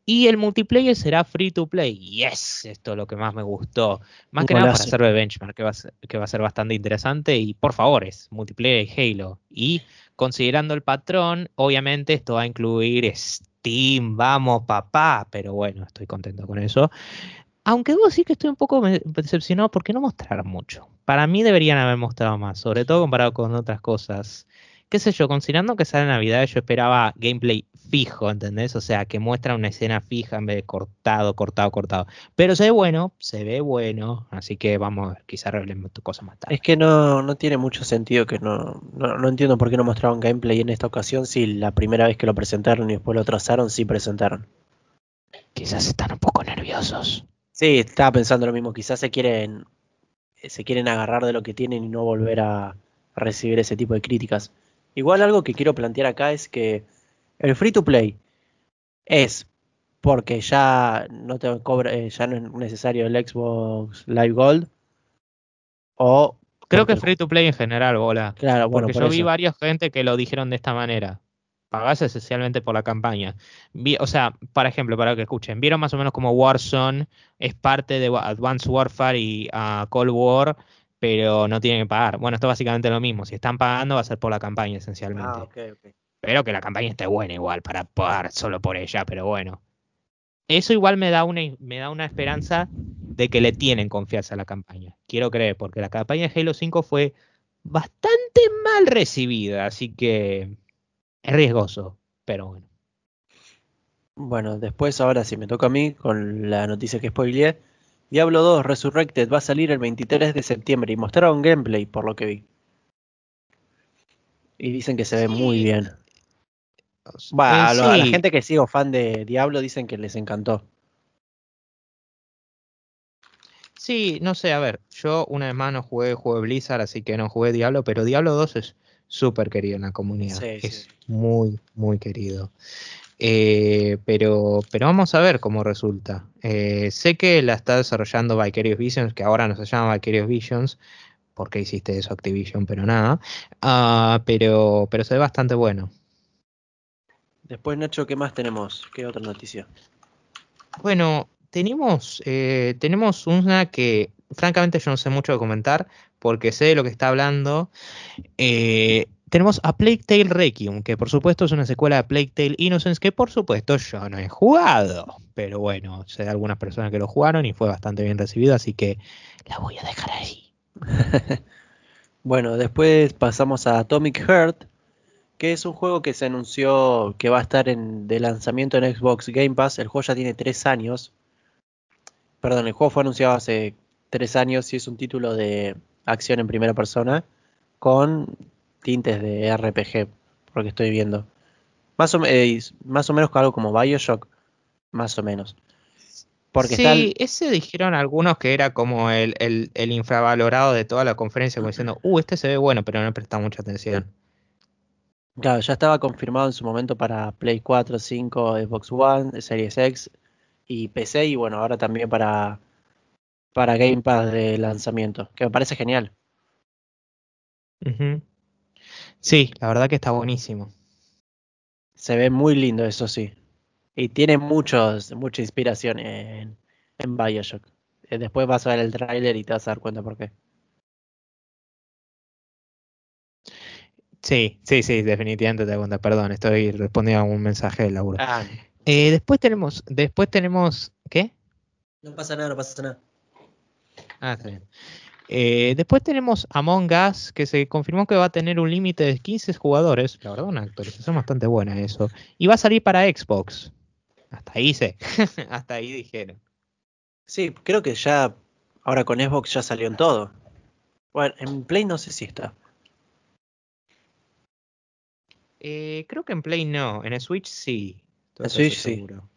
y el multiplayer será free to play. Yes, esto es lo que más me gustó. Más que nada para hacer de benchmark, que va, a ser, que va a ser bastante interesante. Y por favor, es multiplayer y Halo. Y considerando el patrón, obviamente esto va a incluir Steam, vamos papá. Pero bueno, estoy contento con eso. Aunque debo decir que estoy un poco decepcionado porque no mostraron mucho. Para mí deberían haber mostrado más, sobre todo comparado con otras cosas qué sé yo, considerando que sale Navidad, yo esperaba gameplay fijo, ¿entendés? O sea, que muestra una escena fija en vez de cortado, cortado, cortado. Pero se ve bueno, se ve bueno, así que vamos quizá revelemos tu cosa más tarde. Es que no, no tiene mucho sentido que no, no, entiendo por qué no mostraron gameplay en esta ocasión si la primera vez que lo presentaron y después lo trazaron, sí presentaron. Quizás están un poco nerviosos. Sí, estaba pensando lo mismo, quizás se quieren se quieren agarrar de lo que tienen y no volver a recibir ese tipo de críticas. Igual algo que quiero plantear acá es que el free to play es porque ya no te cobra, eh, ya no es necesario el Xbox Live Gold o creo que es free to play en general, bola. Claro, bueno, porque yo vi varias gente que lo dijeron de esta manera. Pagás esencialmente por la campaña. o sea, por ejemplo, para que escuchen, vieron más o menos como Warzone es parte de Advanced Warfare y uh, Cold War pero no tienen que pagar. Bueno, esto es básicamente lo mismo. Si están pagando, va a ser por la campaña esencialmente. Ah, pero que la campaña esté buena igual para pagar solo por ella, pero bueno. Eso igual me da una, me da una esperanza de que le tienen confianza a la campaña. Quiero creer, porque la campaña de Halo 5 fue bastante mal recibida, así que es riesgoso, pero bueno. Bueno, después ahora si me toca a mí con la noticia que spoileé, Diablo 2 Resurrected va a salir el 23 de septiembre y mostraron gameplay por lo que vi. Y dicen que se ve muy bien. Va, a, Eh, a la sí. gente que sigo fan de Diablo dicen que les encantó. Sí, no sé, a ver, yo una vez más no jugué juego Blizzard, así que no jugué Diablo, pero Diablo 2 es súper querido en la comunidad. Sí, es sí. muy, muy querido. Eh, pero, pero vamos a ver cómo resulta. Eh, sé que la está desarrollando Vicarious Visions, que ahora no se llama Vicarious Visions, porque hiciste eso Activision, pero nada. Ah, pero, pero se ve bastante bueno. Después, Nacho, ¿qué más tenemos? ¿Qué otra noticia? Bueno, tenemos, eh, tenemos una que francamente yo no sé mucho de comentar porque sé de lo que está hablando. Eh, tenemos a Plague Tale Requiem, que por supuesto es una secuela de Plague Tale Innocence, que por supuesto yo no he jugado. Pero bueno, sé de algunas personas que lo jugaron y fue bastante bien recibido, así que la voy a dejar ahí. Bueno, después pasamos a Atomic Heart, que es un juego que se anunció que va a estar en, de lanzamiento en Xbox Game Pass. El juego ya tiene tres años. Perdón, el juego fue anunciado hace tres años y es un título de acción en primera persona con tintes de RPG, por lo que estoy viendo. Más o, eh, más o menos algo como Bioshock, más o menos. Porque sí, ese dijeron algunos que era como el, el- el infravalorado de toda la conferencia, como diciendo, uh, este se ve bueno, pero no he prestado mucha atención. Claro, ya estaba confirmado en su momento para Play 4, 5, Xbox One, Series X y PC y bueno, ahora también para, para Game Pass de lanzamiento, que me parece genial. Sí, la verdad que está buenísimo. Se ve muy lindo, eso sí. Y tiene muchos, mucha inspiración en, en Bioshock. Eh, Después vas a ver el tráiler y te vas a dar cuenta por qué. Sí, sí, sí, definitivamente te das cuenta. Perdón, estoy respondiendo a un mensaje de Laura. Ah, Eh, después tenemos, después tenemos, ¿qué? no pasa nada, no pasa nada. Ah, está bien. Eh, después tenemos Among Us, que se confirmó que va a tener un límite de 15 jugadores. La verdad, una actualización bastante buena eso. Y va a salir para Xbox. Hasta ahí sé. Hasta ahí dijeron. Sí, creo que ya, ahora con Xbox ya salió en todo. Bueno, en Play no sé si está. Eh, creo que en Play no, en el Switch sí. En Switch sí. seguro.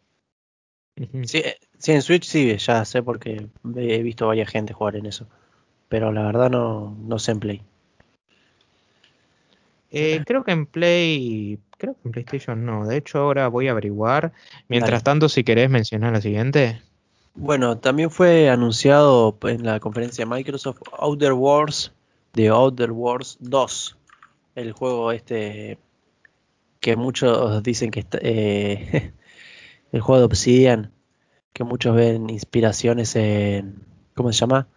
Ujú. Sí, eh, sí, en Switch sí, ya sé porque he visto varias gente jugar en eso. Pero la verdad no, no sé en Play. Eh, creo que en Play, creo que en PlayStation no. De hecho, ahora voy a averiguar. Mientras Dale. tanto, si querés mencionar la siguiente. Bueno, también fue anunciado en la conferencia de Microsoft Outer Wars de Outer Wars 2. El juego este que muchos dicen que está, eh, el juego de Obsidian, que muchos ven inspiraciones en ¿cómo se llama?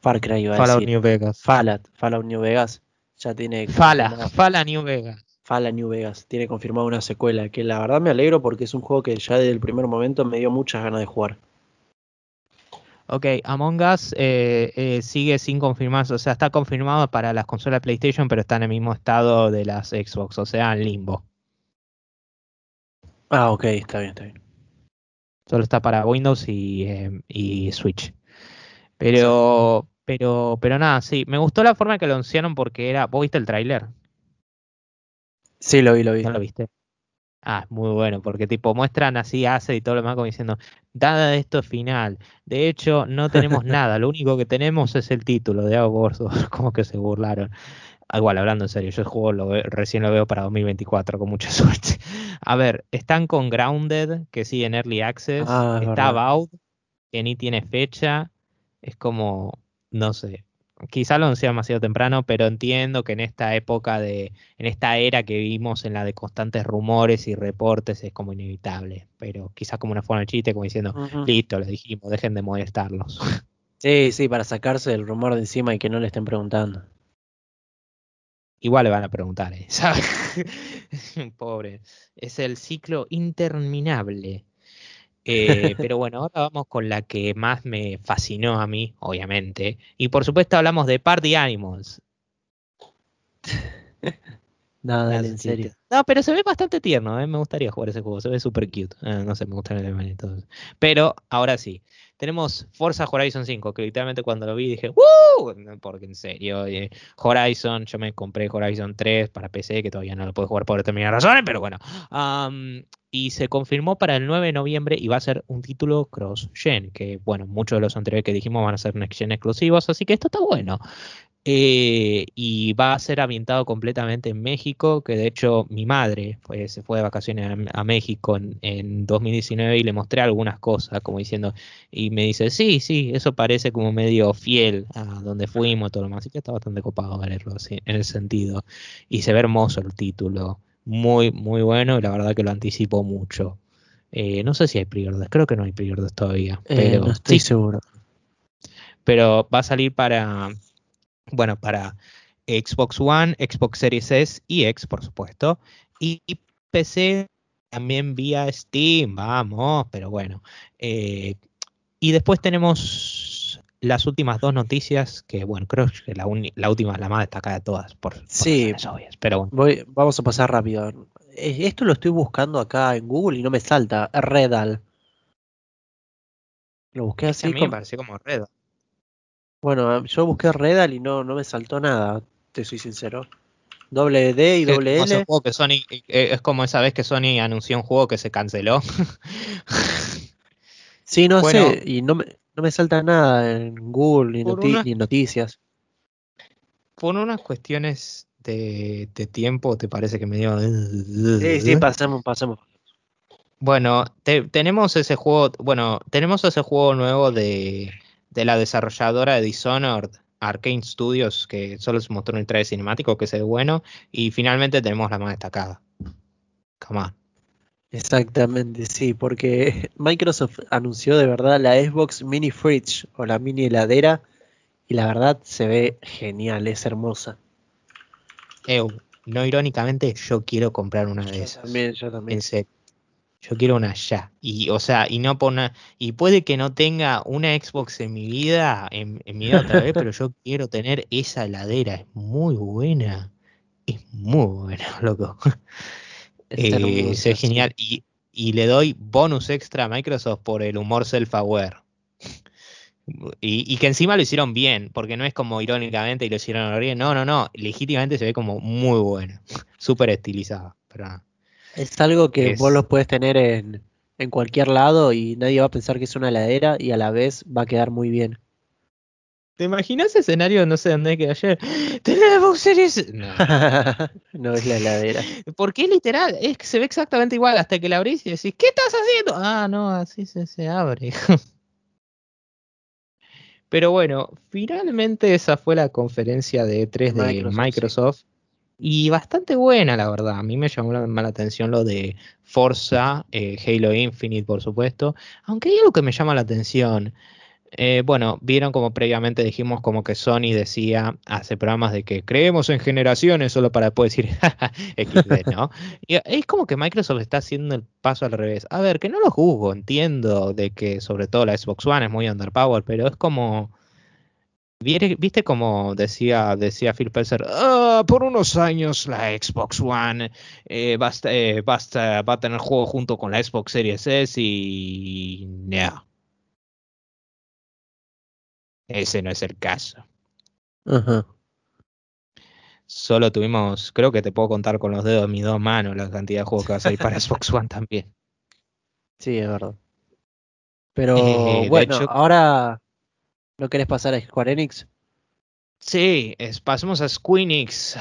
Far Cry iba a Fallout decir. New Vegas. Fallout, Fallout New Vegas. Ya tiene Fala, Fala New Vegas. Fallout New Vegas tiene confirmado una secuela que la verdad me alegro porque es un juego que ya desde el primer momento me dio muchas ganas de jugar. Ok, Among Us eh, eh, sigue sin confirmarse, o sea, está confirmado para las consolas PlayStation, pero está en el mismo estado de las Xbox, o sea, en limbo. Ah, ok, está bien, está bien. Solo está para Windows y, eh, y Switch. Pero, pero, pero nada, sí, me gustó la forma que lo anunciaron porque era. ¿Vos viste el tráiler? Sí, lo vi, lo vi. ¿No lo viste? Ah, muy bueno, porque tipo muestran así, hace y todo lo demás como diciendo, nada de esto es final. De hecho, no tenemos nada, lo único que tenemos es el título de 2, como que se burlaron. Ah, Igual, hablando en serio, yo el juego lo recién lo veo para 2024, con mucha suerte. A ver, están con Grounded, que sí en Early Access, Ah, es está verdad. About, que ni tiene fecha, es como, no sé, quizá lo anunciaron demasiado temprano, pero entiendo que en esta época de, en esta era que vivimos en la de constantes rumores y reportes es como inevitable, pero quizá como una forma de chiste, como diciendo, listo, les dijimos, dejen de molestarlos. Sí, sí, para sacarse el rumor de encima y que no le estén preguntando. Igual le van a preguntar, ¿eh? ¿sabes? Pobre, es el ciclo interminable. Eh, pero bueno, ahora vamos con la que más me fascinó a mí, obviamente. Y por supuesto hablamos de Party Animals. no, dale, en serio. No, pero se ve bastante tierno, ¿eh? me gustaría jugar ese juego, se ve súper cute. Eh, no sé, me gusta el anime entonces. Pero ahora sí, tenemos Forza Horizon 5, que literalmente cuando lo vi dije, ¡Woo! Porque en serio, eh, Horizon, yo me compré Horizon 3 para PC, que todavía no lo puedo jugar por determinadas razones, pero bueno. y se confirmó para el 9 de noviembre y va a ser un título cross-gen, que bueno, muchos de los anteriores que dijimos van a ser next-gen exclusivos, así que esto está bueno. Eh, y va a ser ambientado completamente en México, que de hecho mi madre se fue de vacaciones a, México en, 2019 y le mostré algunas cosas, como diciendo, y me dice, sí, sí, eso parece como medio fiel a donde fuimos, todo lo más, así que está bastante copado verlo así, en ese sentido. Y se ve hermoso el título, muy, muy bueno, y la verdad que lo anticipo mucho. Eh, no sé si hay pre creo que no hay pre todavía, eh, pero no estoy seguro. Pero va a salir para bueno, para Xbox One, Xbox Series S y X, por supuesto. Y PC también vía Steam, vamos, pero bueno. Eh, y después tenemos las últimas dos noticias, que bueno, creo que la, última es la más destacada de todas, por, sí, obvias, pero Voy, vamos a pasar rápido. Eh, esto lo estoy buscando acá en Google y no me salta. Redal. Lo busqué así. a mí me pareció como Redal. Bueno, yo busqué Redal y no, no me saltó nada, te soy sincero. Doble D y doble L. que Sony, eh, es como esa vez que Sony anunció un juego que se canceló. sí, no sé, y no me, no me salta nada en Google ni, en noticias. Por unas cuestiones de, tiempo, ¿te parece que me dio...? Sí, sí, pasemos, pasemos. Bueno, tenemos ese juego, bueno, tenemos ese juego nuevo de de la desarrolladora de Dishonored, Arkane Studios, que solo se mostró en el trailer cinemático, que es bueno, y finalmente tenemos la más destacada. Come on. Exactamente, sí, porque Microsoft anunció de verdad la Xbox Mini Fridge o la mini heladera y la verdad se ve genial, es hermosa. no irónicamente, yo quiero comprar una de esas. También, yo también. En yo quiero una ya. Y, o sea, y no pone, y puede que no tenga una Xbox en mi vida, en, mi vida otra vez, pero yo quiero tener esa heladera. Es muy buena. Es muy buena, loco. Es, eh, genial. Y, y, le doy bonus extra a Microsoft por el humor self-aware. Y, y, que encima lo hicieron bien, porque no es como irónicamente y lo hicieron bien. No, no, no. Legítimamente se ve como muy bueno. Súper estilizado. Pero es algo que vos lo puedes tener en, en cualquier lado y nadie va a pensar que es una heladera y a la vez va a quedar muy bien. ¿Te imaginas ese escenario? No sé dónde que ayer. ¡Tenemos series! No. no es la heladera. Porque literal, es que se ve exactamente igual hasta que la abrís y decís, ¿qué estás haciendo? Ah, no, así se, se abre. Pero bueno, finalmente esa fue la conferencia de E3 de Microsoft. Y bastante buena, la verdad. A mí me llamó la, la atención lo de Forza, eh, Halo Infinite, por supuesto. Aunque hay algo que me llama la atención. Eh, bueno, vieron como previamente dijimos como que Sony decía, hace programas de que creemos en generaciones solo para después decir XD, ¿no? y es como que Microsoft está haciendo el paso al revés. A ver, que no lo juzgo, entiendo de que sobre todo la Xbox One es muy underpowered, pero es como ¿Viste como decía, decía Phil Spencer? Ah, por unos años la Xbox One eh, va, eh, va, a tener juego junto con la Xbox Series S y... No. Ese no es el caso. Solo tuvimos, creo que te puedo contar con los dedos de mis dos manos la cantidad de juegos que va a salir para Xbox One también. Sí, es verdad. Pero eh, bueno, ahora ¿No querés pasar a Square Enix? Sí, pasemos a Squeenix.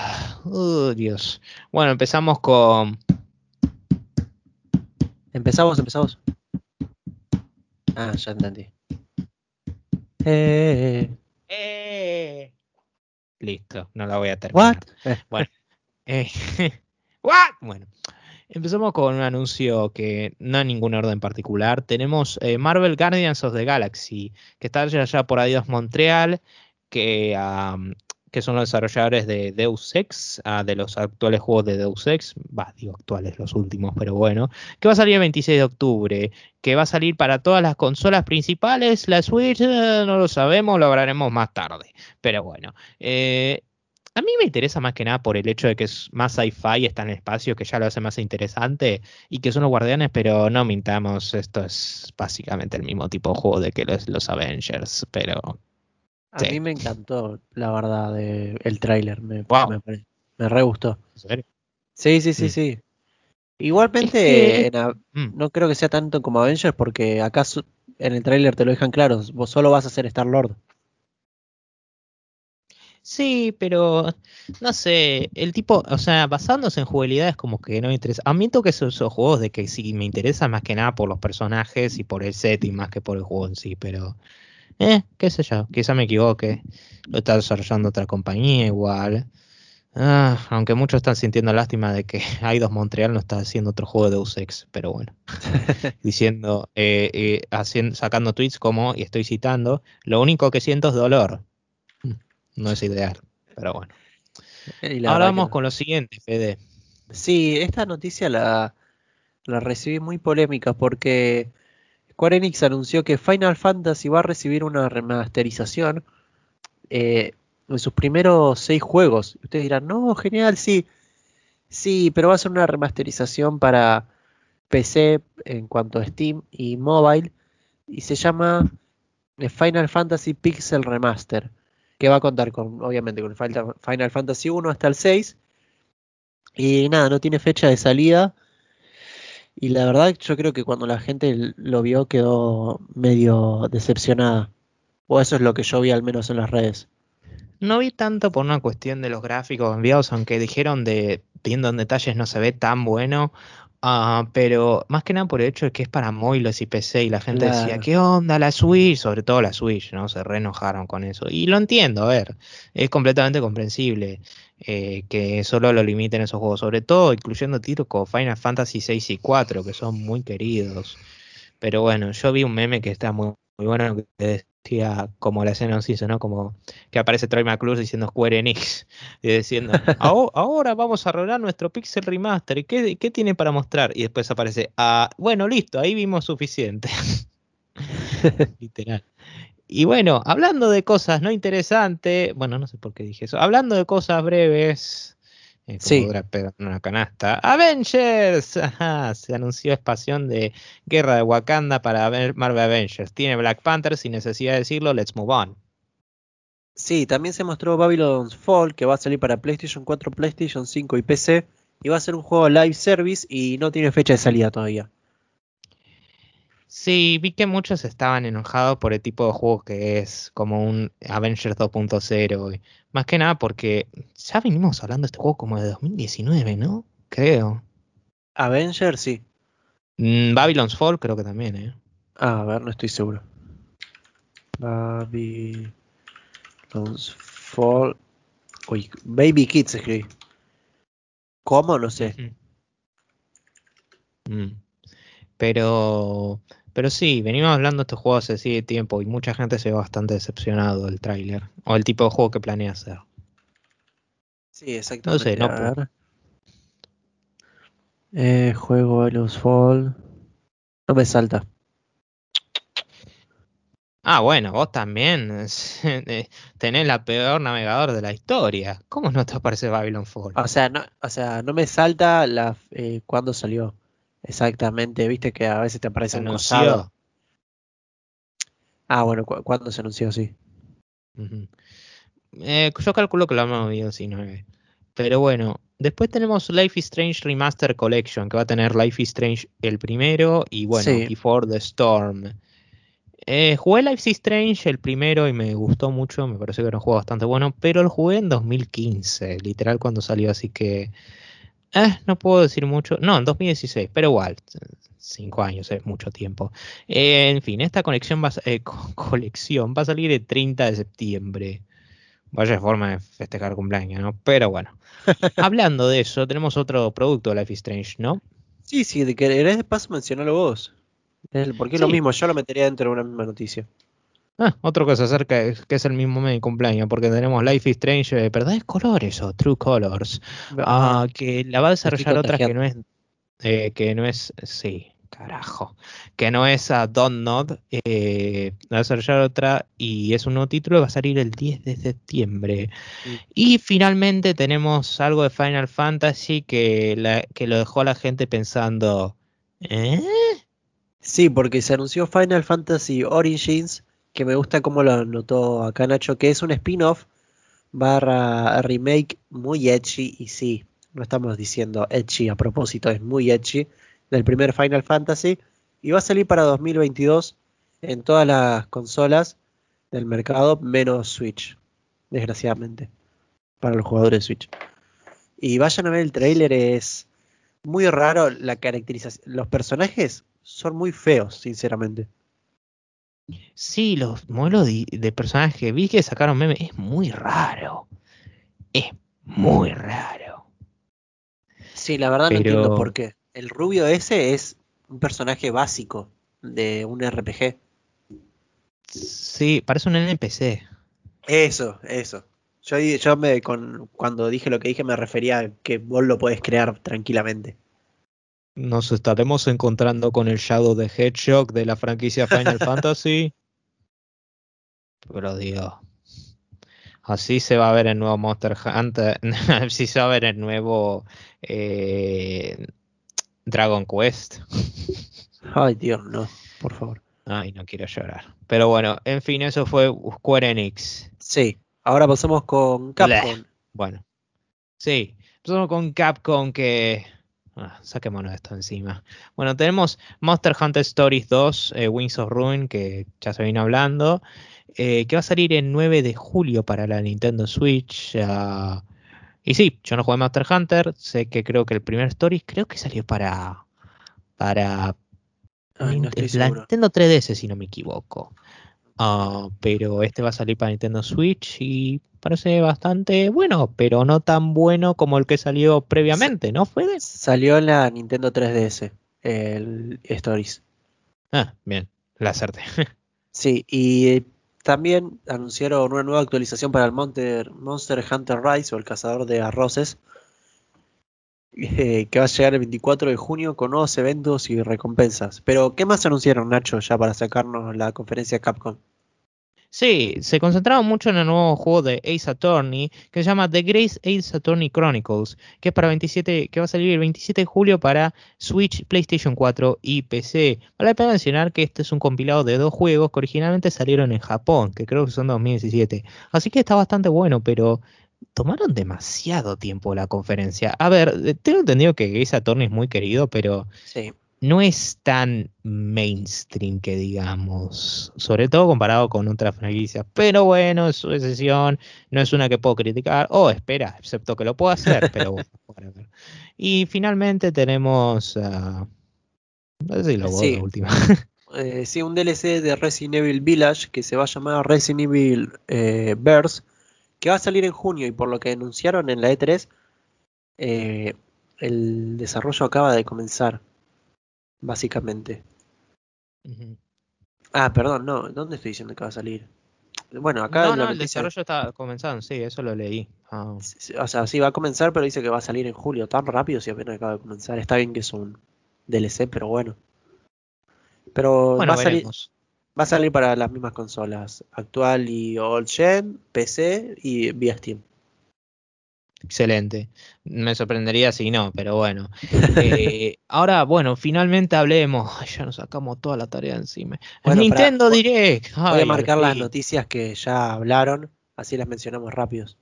Oh, Dios. Bueno, empezamos con. Empezamos, empezamos. Ah, ya entendí. Eh. Eh. Listo, no la voy a terminar. What? Bueno. Eh. What? Bueno. Empezamos con un anuncio que no hay ningún orden particular. Tenemos eh, Marvel Guardians of the Galaxy, que está allá por Adiós Montreal, que, que son los desarrolladores de Deus Ex, ah, de los actuales juegos de Deus Ex, va, digo actuales los últimos, pero bueno, que va a salir el 26 de octubre, que va a salir para todas las consolas principales, la Switch, eh, no lo sabemos, lo hablaremos más tarde, pero bueno. Eh, A mí me interesa más que nada por el hecho de que es más sci-fi, está en el espacio, que ya lo hace más interesante, y que son los guardianes, pero no mintamos, esto es básicamente el mismo tipo de juego de que los, los Avengers, pero... A Sí. mí me encantó, la verdad, de, el tráiler. Me, Wow. me, pare- me re gustó. ¿En serio? Sí, sí, sí, Mm. sí. Igualmente, que- en a- Mm. no creo que sea tanto como Avengers porque acá su- en el tráiler te lo dejan claro, vos solo vas a ser Star-Lord. Sí, pero no sé, el tipo, o sea, basándose en jugabilidad es como que no me interesa. Admito que esos, esos juegos de que sí me interesa más que nada por los personajes y por el setting más que por el juego en sí, pero eh, qué sé yo, quizá me equivoque. Lo está desarrollando otra compañía igual. Ah, aunque muchos están sintiendo lástima de que Eidos Montreal no está haciendo otro juego de Deus Ex, pero bueno. Diciendo, eh, eh, hacien- sacando tweets como, y estoy citando, lo único que siento es dolor. No es ideal, pero bueno. Y la Ahora que vamos con lo siguiente, Fede. Sí, esta noticia la, la recibí muy polémica porque Square Enix anunció que Final Fantasy va a recibir una remasterización eh, en sus primeros seis juegos. Ustedes dirán, no, genial, sí. Sí, pero va a ser una remasterización para PC en cuanto a Steam y mobile. Y se llama eh, Final Fantasy Pixel Remaster. Que va a contar con, obviamente, con Final Fantasy 1 hasta el 6. Y nada, no tiene fecha de salida. Y la verdad, yo creo que cuando la gente lo vio quedó medio decepcionada. O eso es lo que yo vi al menos en las redes. No vi tanto por una cuestión de los gráficos enviados, aunque dijeron de viendo en detalles no se ve tan bueno. Ah, pero más que nada por el hecho de que es para móviles y PC y la gente decía. ¿qué onda la Switch? Sobre todo la Switch, ¿no? Se re enojaron con eso. Y lo entiendo, a ver, es completamente comprensible eh, que solo lo limiten esos juegos, sobre todo incluyendo títulos como Final Fantasy 6 y 4, que son muy queridos. Pero bueno, yo vi un meme que está muy, muy bueno que como la escena se ¿no? Como que aparece Troy McClure diciendo Square Enix y diciendo "Aho- ahora vamos a arreglar nuestro Pixel Remaster ¿y qué, qué tiene para mostrar? y después aparece ah, bueno listo ahí vimos suficiente literal y bueno hablando de cosas no interesantes bueno no sé por qué dije eso hablando de cosas breves Sí. en una canasta Avengers ajá, se anunció expansión de Guerra de Wakanda para Marvel Avengers tiene Black Panther sin necesidad de decirlo let's move on Sí, también se mostró Babylon's Fall, que va a salir para PlayStation 4, PlayStation 5 y PC. Y va a ser un juego live service y no tiene fecha de salida todavía. Sí, vi que muchos estaban enojados por el tipo de juego que es, como un Avengers 2.0. y Más que nada porque ya venimos hablando de este juego como de 2019, ¿no? Creo. Avenger, sí. Mm, Babylon's Fall creo que también, ¿eh? Ah, a ver, no estoy seguro. Babylon's Fall. Uy, Baby Kids escribí. ¿Cómo? No sé. Mm. Pero, pero sí, venimos hablando de este juego hace sí tiempo y mucha gente se ve bastante decepcionado del tráiler o el tipo de juego que planea hacer. Sí, exactamente. no ver. Eh, juego Babylon's Fall. No me salta. Ah, bueno, vos también tenés la peor navegador de la historia. ¿Cómo no te aparece Babylon Fall? O sea, no, o sea, no me salta la eh, cuándo salió. Exactamente, viste que a veces te aparece ¿Se un costado. Ah, bueno, cu- ¿cuándo se anunció? Sí. Eh, yo calculo que lo hemos visto 19. Pero bueno, después tenemos Life is Strange Remaster Collection, que va a tener Life is Strange el primero y bueno, Sí. Before the Storm. Eh, jugué Life is Strange el primero y me gustó mucho, me pareció que era un juego bastante bueno, pero lo jugué en 2015, literal cuando salió, así que eh, no puedo decir mucho. No, en 2016, pero igual, cinco años es mucho tiempo. Eh, en fin, esta conexión va, eh, co- colección va a salir el 30 de septiembre. Vaya forma de festejar cumpleaños, ¿no? Pero bueno. Hablando de eso, tenemos otro producto de Life is Strange, ¿no? Sí, sí, de querés de paso mencionarlo vos. Porque es lo mismo, yo lo metería dentro de una misma noticia. Ah, otro que se acerca, es- que es el mismo mes de cumpleaños, porque tenemos Life is Strange, eh, ¿verdades colores o True Colors? Ah, que la va a desarrollar otra que no es, eh, que no es, sí, carajo, que no es a Don't Not, eh, va a desarrollar otra y es un nuevo título, va a salir el 10 de septiembre. Mm. Y finalmente tenemos algo de Final Fantasy que, la- que lo dejó a la gente pensando, ¿eh? Sí, porque se anunció Final Fantasy Origins, que me gusta como lo anotó acá Nacho, que es un spin-off barra remake muy edgy, y sí, no estamos diciendo edgy a propósito, es muy edgy, del primer Final Fantasy, y va a salir para 2022 en todas las consolas del mercado, menos Switch, desgraciadamente, para los jugadores de Switch. Y vayan a ver el trailer, es muy raro la caracterización, los personajes son muy feos, sinceramente. Sí, los modelos de, de personajes que vi que sacaron memes es muy raro. Es muy raro. Sí, la verdad no entiendo por qué. El rubio ese es un personaje básico de un RPG. Sí, parece un NPC. Eso, eso. Yo, yo me, con, cuando dije lo que dije me refería a que vos lo podés crear tranquilamente. Nos estaremos encontrando con el Shadow de Hedgehog de la franquicia Final Fantasy. Pero digo, así se va a ver el nuevo Monster Hunter, así se va a ver el nuevo eh, Dragon Quest. Ay, Dios, no, por favor. Ay, no quiero llorar. Pero bueno, en fin, eso fue Square Enix. Sí, ahora pasamos con Capcom. Bueno, sí, empezamos con Capcom que... Ah, saquémonos esto encima. Bueno, tenemos Monster Hunter Stories 2, eh, Wings of Ruin, que ya se viene hablando, eh, que va a salir el 9 de julio para la Nintendo Switch. y sí, yo no jugué Monster Hunter, sé que creo que el primer Stories creo que salió para... para Ay, no estoy Nint- la. Nintendo 3DS, si no me equivoco. Ah, pero este va a salir para Nintendo Switch y parece bastante bueno, pero no tan bueno como el que salió previamente, ¿no? ¿Fue de- Salió en la Nintendo 3DS, el Stories. Ah, bien, la acerté. Sí, y también anunciaron una nueva actualización para el Monster, Monster Hunter Rise o el cazador de arroces, eh, que va a llegar el 24 de junio con nuevos eventos y recompensas. Pero, ¿qué más anunciaron, Nacho, ya para sacarnos la conferencia Capcom? Sí, se concentraron mucho en el nuevo juego de Ace Attorney que se llama The Great Ace Attorney Chronicles, que es para 27, que va a salir el 27 de julio para Switch, PlayStation 4 y PC. Vale la pena mencionar que este es un compilado de dos juegos que originalmente salieron en Japón, que creo que son 2017. Así que está bastante bueno, pero tomaron demasiado tiempo la conferencia. A ver, eh, tengo entendido que Ace Attorney es muy querido, pero Sí, no es tan mainstream que digamos, sobre todo comparado con otras franquicias. Pero bueno, es su decisión, no es una que puedo criticar. Oh, espera, excepto que lo puedo hacer, pero bueno, whatever. Y finalmente tenemos, no sé si lo Sí. la última. Eh, sí, un DLC de Resident Evil Village que se va a llamar Resident Evil eh, Verse, que va a salir en junio y por lo que anunciaron en la E3, eh, el desarrollo acaba de comenzar, básicamente. Ah, perdón, no, ¿dónde estoy diciendo que va a salir? Bueno, acá no, no, el desarrollo está comenzando, sí, eso lo leí. Ah, O sea, sí va a comenzar, pero dice que va a salir en julio, tan rápido si apenas acaba de comenzar. Está bien que es un DLC, pero bueno. Pero bueno, va a salir, veremos. Va a salir para las mismas consolas, actual y old gen, PC y vía Steam. Excelente. Me sorprendería si no, pero bueno. Eh, ahora, bueno, finalmente hablemos. Ay, ya nos sacamos toda la tarea encima. Bueno, Nintendo Direct. Voy a marcar las noticias que ya hablaron, así las mencionamos rápidos.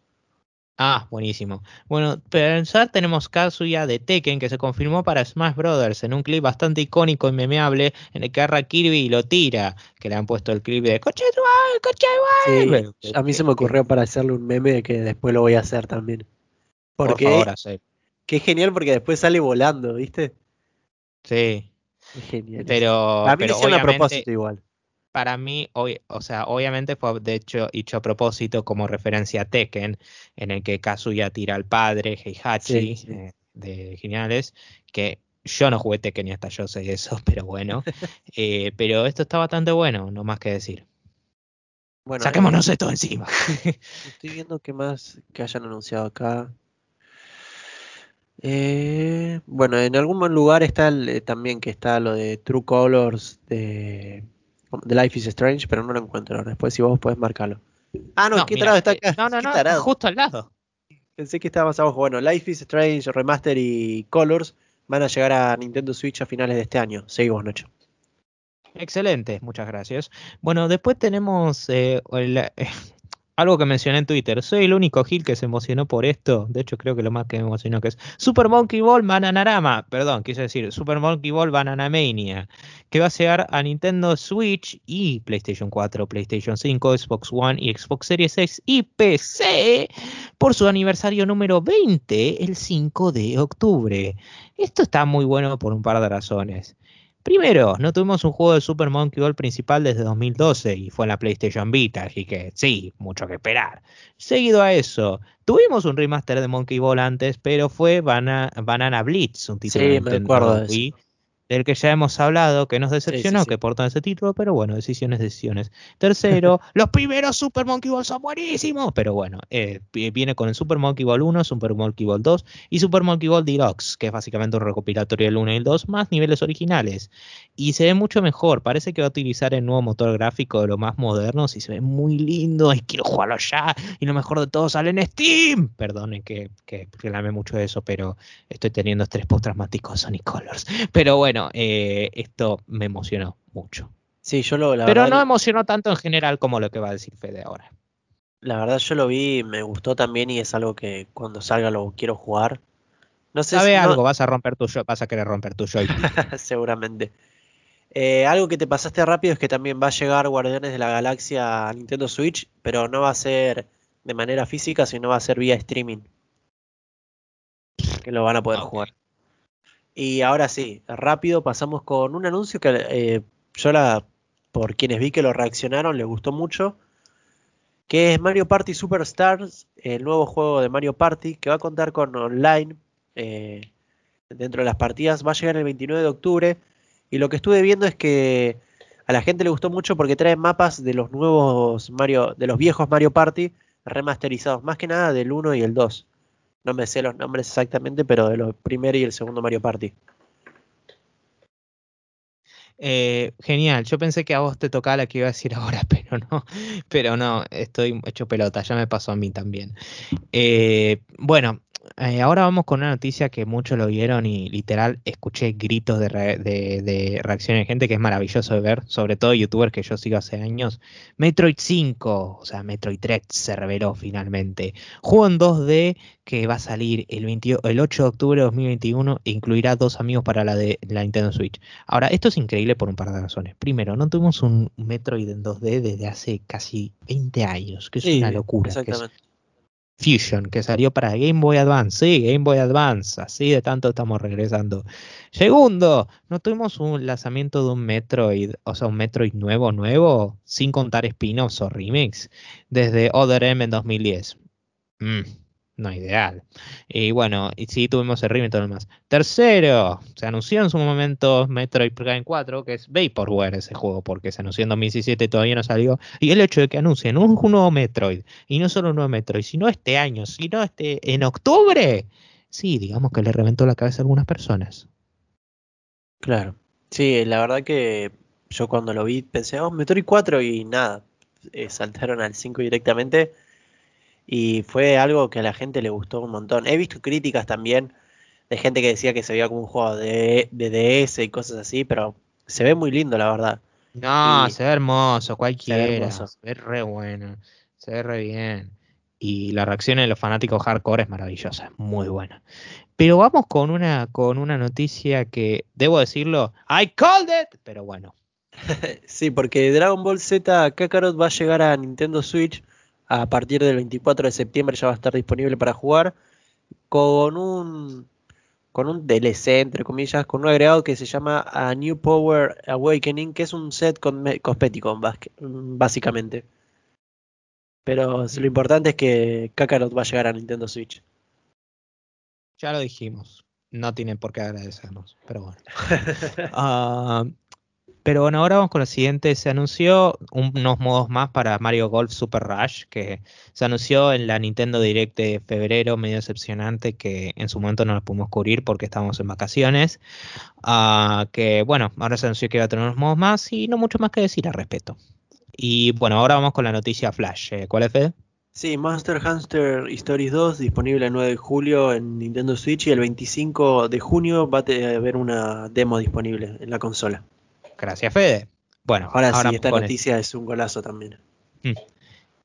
Ah, buenísimo. Bueno, pensar tenemos Kazuya de Tekken que se confirmó para Smash Brothers en un clip bastante icónico y memeable en el que agarra Kirby y lo tira. Que le han puesto el clip de coche madre, coche de tu madre". Sí, a mí se me ocurrió para hacerle un meme que después lo voy a hacer también. Por Porque favor, hacer. que es genial porque después sale volando, ¿viste? Sí, Es genial. pero, a mí pero a propósito igual. para mí, hoy, o sea, obviamente fue de hecho hecho a propósito como referencia a Tekken, en el que Kazuya tira al padre, Heihachi, Sí, sí. eh, de Geniales, que yo no jugué Tekken y hasta yo sé eso, pero bueno. Eh, pero esto está bastante bueno, no más que decir. Bueno, Saquémonos esto encima. Estoy viendo qué más que hayan anunciado acá. Eh, Bueno, en algún lugar está el, también que está lo de True Colors de, de Life is Strange, pero no lo encuentro. Después si vos podés marcarlo. Ah, no, ¿qué tarado está acá? No, no, no, justo al lado. Pensé que estaba más abajo. Bueno, Life is Strange, Remaster y Colors van a llegar a Nintendo Switch a finales de este año. Seguimos, Nacho. Excelente, muchas gracias. Bueno, después tenemos eh, algo que mencioné en Twitter. Soy el único Gil que se emocionó por esto. De hecho, creo que lo más que me emocionó que es Super Monkey Ball Bananarama. Perdón, quise decir Super Monkey Ball Banana Mania. Que va a llegar a Nintendo Switch y PlayStation 4, PlayStation 5, Xbox One y Xbox Series X y PC por su aniversario número 20, el 5 de octubre. Esto está muy bueno por un par de razones. Primero, no tuvimos un juego de Super Monkey Ball principal desde 2012 y fue en la PlayStation Vita, así que sí, mucho que esperar. Seguido a eso, tuvimos un remaster de Monkey Ball antes, pero fue Banana Blitz, un título sí, me acuerdo de eso del que ya hemos hablado, que nos decepcionó, que portó ese título, pero bueno, decisiones, decisiones. Tercero, los primeros Super Monkey Ball son buenísimos, pero bueno, eh, viene con el Super Monkey Ball 1, Super Monkey Ball 2 y Super Monkey Ball Deluxe, que es básicamente un recopilatorio del 1 y el 2, más niveles originales. Y se ve mucho mejor, parece que va a utilizar el nuevo motor gráfico de lo más moderno, y se ve muy lindo, y quiero jugarlo ya, y lo mejor de todo sale en Steam. Perdonen que, que reclame mucho eso, pero estoy teniendo estrés postraumático Sonic Colors. Pero bueno, eh, esto me emocionó mucho. Sí, yo lo. Pero no emocionó tanto en general como lo que va a decir Fede ahora. La verdad, yo lo vi, me gustó también y es algo que cuando salga lo quiero jugar. No sé ¿Sabe algo? Vas a romper tu vas a querer romper tu joy. Seguramente. Eh, algo que te pasaste rápido es que también va a llegar Guardianes de la Galaxia a Nintendo Switch, pero no va a ser de manera física, sino va a ser vía streaming. Que lo van a poder jugar. Y ahora sí, rápido pasamos con un anuncio que eh, yo la, por quienes vi que lo reaccionaron, les gustó mucho, que es Mario Party Superstars, el nuevo juego de Mario Party, que va a contar con online eh, dentro de las partidas, va a llegar el 29 de octubre, y lo que estuve viendo es que a la gente le gustó mucho porque trae mapas de los nuevos Mario, de los viejos Mario Party remasterizados, más que nada del 1 y el 2. No me sé los nombres exactamente, pero de los primer y el segundo Mario Party. Eh, genial, yo pensé que a vos te tocaba la que iba a decir ahora, pero no, pero no, estoy hecho pelota, ya me pasó a mí también. Eh, bueno, eh, ahora vamos con una noticia que muchos lo vieron y literal escuché gritos de, de, reacción de gente que es maravilloso de ver, sobre todo youtubers que yo sigo hace años. Metroid 5, o sea, Metroid 3 se reveló finalmente. Juego en 2D que va a salir el, el 8 de octubre de 2021 e incluirá dos amigos para la de la Nintendo Switch. Ahora, esto es increíble por un par de razones. Primero, no tuvimos un Metroid en 2D desde hace casi 20 años, que es una locura. Exactamente. Fusion, que salió para Game Boy Advance. Sí, Game Boy Advance. Así de tanto estamos regresando. Segundo, no tuvimos un lanzamiento de un Metroid, o sea, un Metroid nuevo, nuevo, sin contar spin-offs o remix, desde Other M en 2010. Mm no ideal. Y bueno, y sí tuvimos el remake y todo lo demás. Tercero, se anunció en su momento Metroid Prime 4, que es Vaporware ese juego, porque se anunció en 2017 y todavía no salió. Y el hecho de que anuncien un, nuevo Metroid, y no solo un nuevo Metroid, sino este año, sino este en octubre, sí, digamos que le reventó la cabeza a algunas personas. Claro. Sí, la verdad que yo cuando lo vi pensé, oh, Metroid 4 y nada, eh, saltaron al 5 directamente y fue algo que a la gente le gustó un montón. He visto críticas también de gente que decía que se veía como un juego de, DS y cosas así, pero se ve muy lindo, la verdad. No, se ve hermoso, cualquiera. Se ve, re bueno, se ve re bien. Y la reacción de los fanáticos hardcore es maravillosa, muy buena. Pero vamos con una, con una noticia que, debo decirlo, I called it, pero bueno. sí, porque Dragon Ball Z Kakarot va a llegar a Nintendo Switch a partir del 24 de septiembre ya va a estar disponible para jugar con un con un DLC entre comillas, con un agregado que se llama A New Power Awakening, que es un set cosmético básicamente. Pero lo importante es que Kakarot va a llegar a Nintendo Switch. Ya lo dijimos. No tienen por qué agradecernos, pero bueno. Ah, Pero bueno, ahora vamos con lo siguiente. Se anunció unos modos más para Mario Golf Super Rush, que se anunció en la Nintendo Direct de febrero, medio decepcionante, que en su momento no lo pudimos cubrir porque estábamos en vacaciones. Uh, que bueno, ahora se anunció que iba a tener unos modos más y no mucho más que decir al respecto. Y bueno, ahora vamos con la noticia Flash. Eh, ¿Cuál es, Fede? Sí, Monster Hunter Stories 2 disponible el 9 de julio en Nintendo Switch y el 25 de junio va a haber una demo disponible en la consola. Gracias, Fede. Bueno, ahora, sí, esta noticia es un golazo también. Mm.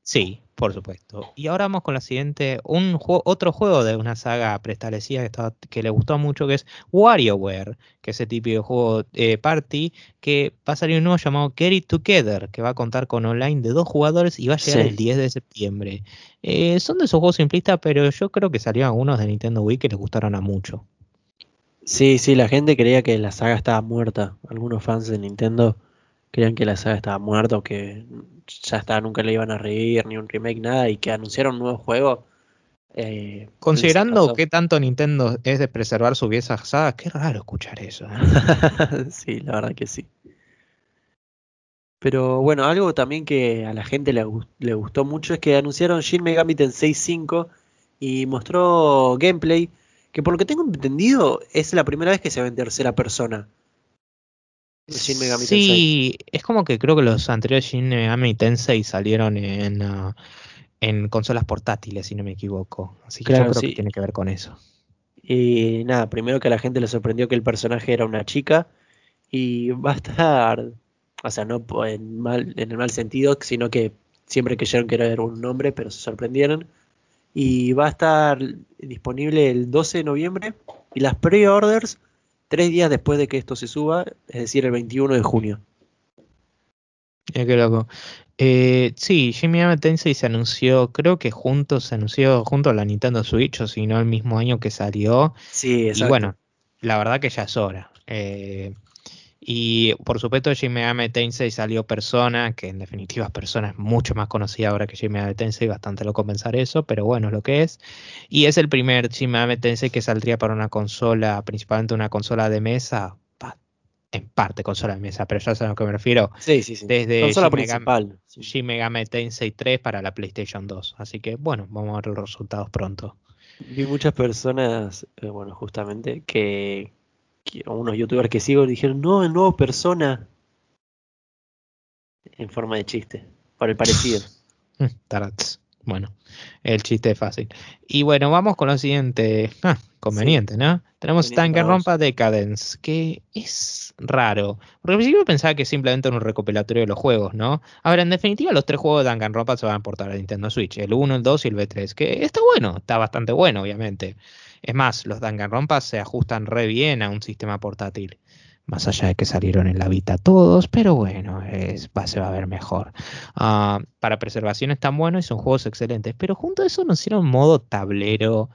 Sí, por supuesto. Y ahora vamos con la siguiente, un otro juego de una saga preestablecida que, que le gustó mucho, que es WarioWare, que es ese tipo de juego eh, party, que va a salir un nuevo llamado Get It Together, que va a contar con online de dos jugadores y va a llegar el 10 de septiembre. Eh, son de esos juegos simplistas, pero yo creo que salieron algunos de Nintendo Wii que les gustaron a mucho. Sí, sí, la gente creía que la saga estaba muerta. Algunos fans de Nintendo creían que la saga estaba muerta o que ya está, nunca le iban a reír, ni un remake, nada, y que anunciaron un nuevo juego. Eh, Considerando que tanto Nintendo es de preservar su vieja saga, qué raro escuchar eso. ¿eh? sí, la verdad que sí. Pero bueno, algo también que a la gente le, le gustó mucho es que anunciaron Shin Megami Tensei 5 y mostró gameplay que por lo que tengo entendido es la primera vez que se ve en tercera persona. Shin Megami sí, es como que creo que los anteriores Shin Megami Tensei salieron en, uh, en consolas portátiles, si no me equivoco. Así que yo creo que tiene que ver con eso. Y nada, primero que a la gente le sorprendió que el personaje era una chica y va a estar, o sea, no en, mal, en el mal sentido, sino que siempre creyeron que era un hombre, pero se sorprendieron y va a estar disponible el 12 de noviembre y las pre-orders tres días después de que esto se suba, es decir, el 21 de junio. Qué loco. Eh, sí, Jimmy Tensei se anunció, creo que juntos se anunció junto a la Nintendo Switch, o si no el mismo año que salió. Sí, exacto. Y bueno, la verdad que ya es hora. Eh, y por supuesto, Shin Megami Tensei salió Persona, que en definitiva Persona es mucho más conocida ahora que Shin Megami Tensei, bastante loco pensar eso, pero bueno, es lo que es. Y es el primer Shin Megami Tensei que saldría para una consola, principalmente una consola de mesa, en parte consola de mesa, pero ya sabes a lo que me refiero. Sí, sí, sí. Desde consola principal. Shin Megami Tensei 3 para la PlayStation 2. Así que bueno, vamos a ver los resultados pronto. Vi muchas personas, eh, bueno, justamente, que unos youtubers que sigo dijeron, no, el nuevo persona. En forma de chiste, por el parecido. Tarats. Bueno, el chiste es fácil. Y bueno, vamos con lo siguiente. Ah, conveniente, ¿no? Tenemos Rompa Decadence, que es raro. Porque al principio pensaba que simplemente era un recopilatorio de los juegos, ¿no? Ahora, en definitiva, los tres juegos de Danganronpa se van a portar a Nintendo Switch: el 1, el 2 y el B3. Que está bueno, está bastante bueno, obviamente. Es más, los Danganronpas se ajustan re bien a un sistema portátil. Más allá de que salieron en la Vita todos, pero bueno, es, va, se va a ver mejor. Ah, para preservación están buenos y son juegos excelentes. Pero junto a eso nos hicieron modo tablero.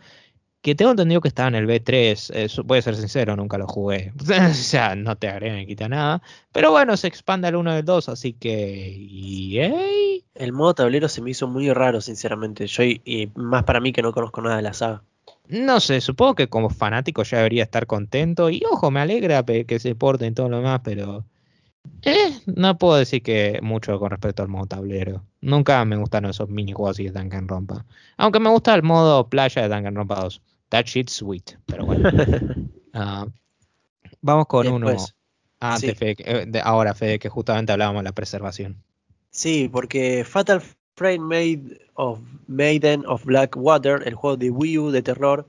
Que tengo entendido que estaba en el B3. voy a ser sincero, nunca lo jugué. o sea, no te agrega ni quita nada. Pero bueno, se expande al 1 del 2, así que. El modo tablero se me hizo muy raro, sinceramente. Yo, y más para mí que no conozco nada de la saga. No sé, supongo que como fanático ya debería estar contento. Y ojo, me alegra que se porte y todo lo demás, pero. Eh, no puedo decir que mucho con respecto al modo tablero. Nunca me gustaron esos minijuegos así de Danganronpa. Aunque me gusta el modo playa de Danganronpa 2. That shit sweet. Pero bueno. Ah, vamos con uno. Antes, eh, ahora, Fede, que justamente hablábamos de la preservación. Sí, porque Fatal Frame Made of Maiden of Black Water, el juego de Wii U de terror,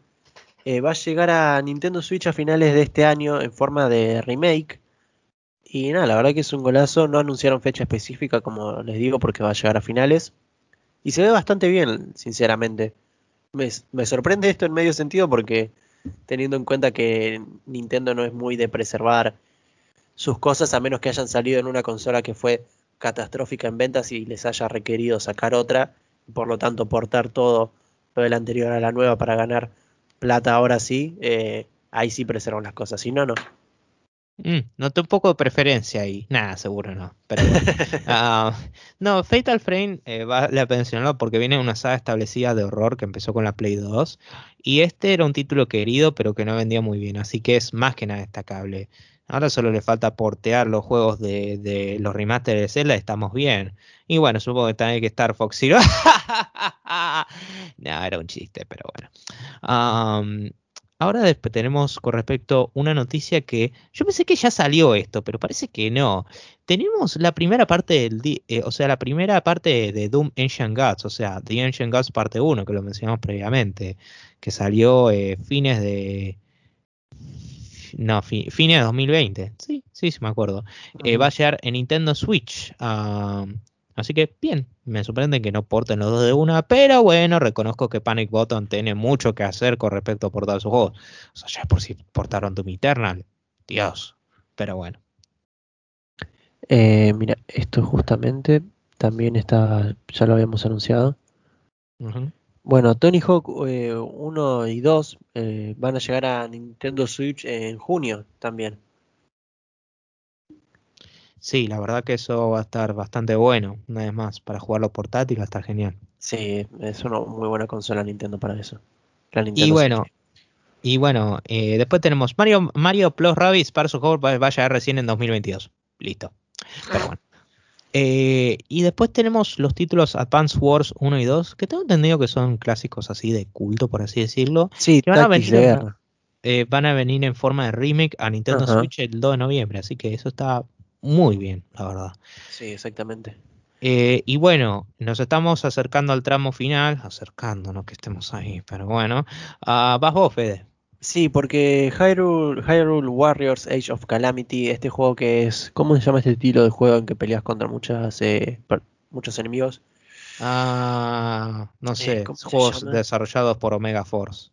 eh, va a llegar a Nintendo Switch a finales de este año en forma de remake. Y nada, la verdad que es un golazo. No anunciaron fecha específica, como les digo, porque va a llegar a finales. Y se ve bastante bien, sinceramente. Me, sorprende esto en medio sentido porque teniendo en cuenta que Nintendo no es muy de preservar sus cosas a menos que hayan salido en una consola que fue catastrófica en ventas y les haya requerido sacar otra, y por lo tanto portar todo lo del anterior a la nueva para ganar plata ahora sí, eh, ahí sí preservan las cosas, si no, no. Mm, noté un poco de preferencia ahí. Nada, seguro no. Pero, uh, no, Fatal Frame eh, vale la mencionarlo porque viene una saga establecida de horror que empezó con la Play 2. Y este era un título querido, pero que no vendía muy bien. Así que es más que nada destacable. Ahora solo le falta portear los juegos de, de los remasters de Zelda, estamos bien. Y bueno, supongo que también hay que estar Fox Zero. no, era un chiste, pero bueno. Um, ahora después tenemos con respecto una noticia que yo pensé que ya salió esto, pero parece que no. Tenemos la primera parte del, eh, o sea, la primera parte de Doom Ancient Gods, o sea, The Ancient Gods parte 1, que lo mencionamos previamente, que salió eh, fines de no, fines de 2020. Sí, sí, sí me acuerdo. Eh, va a llegar en Nintendo Switch. Así que bien, me sorprende que no porten los dos de una, pero bueno, reconozco que Panic Button tiene mucho que hacer con respecto a portar sus juegos. O sea, ya por si portaron Doom Eternal. Dios. Pero bueno. Eh, mira, esto justamente también está, ya lo habíamos anunciado. Bueno, Tony Hawk 1 eh, y 2 eh, van a llegar a Nintendo Switch en junio también. Sí, la verdad que eso va a estar bastante bueno, una vez más, para jugarlo portátil va a estar genial. Sí, es una muy buena consola Nintendo para eso. y bueno, y bueno, eh, después tenemos Mario, Mario Plus Rabbids para su juego va a llegar recién en 2022. Listo. Pero bueno. Eh, y después tenemos los títulos Advance Wars 1 y 2, que tengo entendido que son clásicos así de culto, por así decirlo. Sí, van a, venir en, eh, van a venir en forma de remake a Nintendo Switch el 2 de noviembre, así que eso está muy bien, la verdad. Sí, exactamente. Eh, y bueno, nos estamos acercando al tramo final, acercándonos que estemos ahí, pero bueno. Uh, vas vos, Fede. Sí, porque Hyrule, Warriors Age of Calamity, este juego que es. ¿Cómo se llama este estilo de juego en que peleas contra muchas, eh, muchos enemigos? Ah, no eh, sé, juegos desarrollados por Omega Force.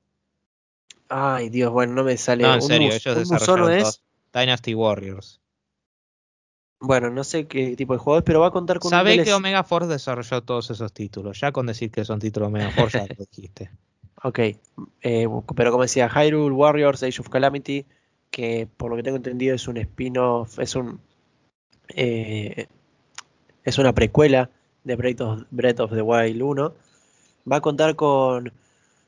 Ay, Dios, bueno, no me sale. No, en serio, ellos desarrollaron es? Dynasty Warriors. Bueno, no sé qué tipo de juego es, pero va a contar con. Sabe que Omega Force desarrolló todos esos títulos. Ya con decir que son títulos Omega Force ya lo dijiste. Ok, eh, pero como decía, Hyrule Warriors Age of Calamity, que por lo que tengo entendido es un spin-off, es un eh, es una precuela de Breath of, Breath of, the Wild 1, va a contar con,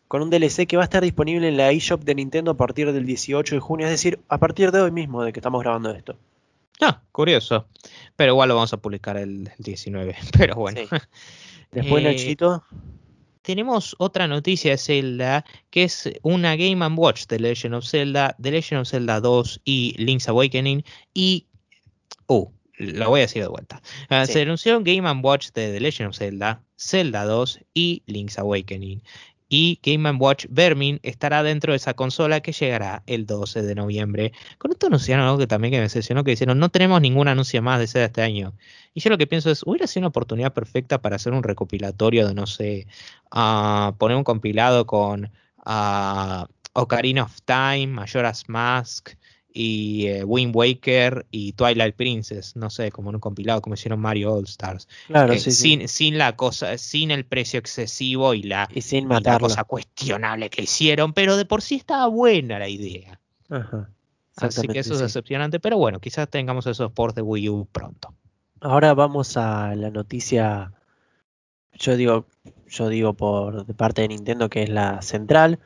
con un DLC que va a estar disponible en la eShop de Nintendo a partir del 18 de junio, es decir, a partir de hoy mismo de que estamos grabando esto. Ah, curioso. Pero igual lo vamos a publicar el, 19. Pero bueno. Después, eh, Nachito tenemos otra noticia de Zelda, que es una Game Watch de Legend of Zelda, The Legend of Zelda 2 y Link's Awakening. Y. Uh, lo voy a decir de vuelta. Ah, se anunció Game Watch de The Legend of Zelda, Zelda 2 y Link's Awakening y Game Watch Vermin estará dentro de esa consola que llegará el 12 de noviembre. Con esto anunciaron algo que también que me decepcionó, que dijeron, no tenemos ningún anuncio más de Zelda este año. Y yo lo que pienso es, hubiera sido una oportunidad perfecta para hacer un recopilatorio de, no sé, uh, poner un compilado con uh, Ocarina of Time, Majora's Mask, y eh, Wind Waker y Twilight Princess, no sé, como en un compilado como hicieron Mario All Stars. Claro, eh, sin, sin la cosa, sin el precio excesivo y la, y sin la cosa cuestionable que hicieron, pero de por sí estaba buena la idea. Así que eso es decepcionante, pero bueno, quizás tengamos esos ports de Wii U pronto. Ahora vamos a la noticia, yo digo, yo digo por de parte de Nintendo que es la central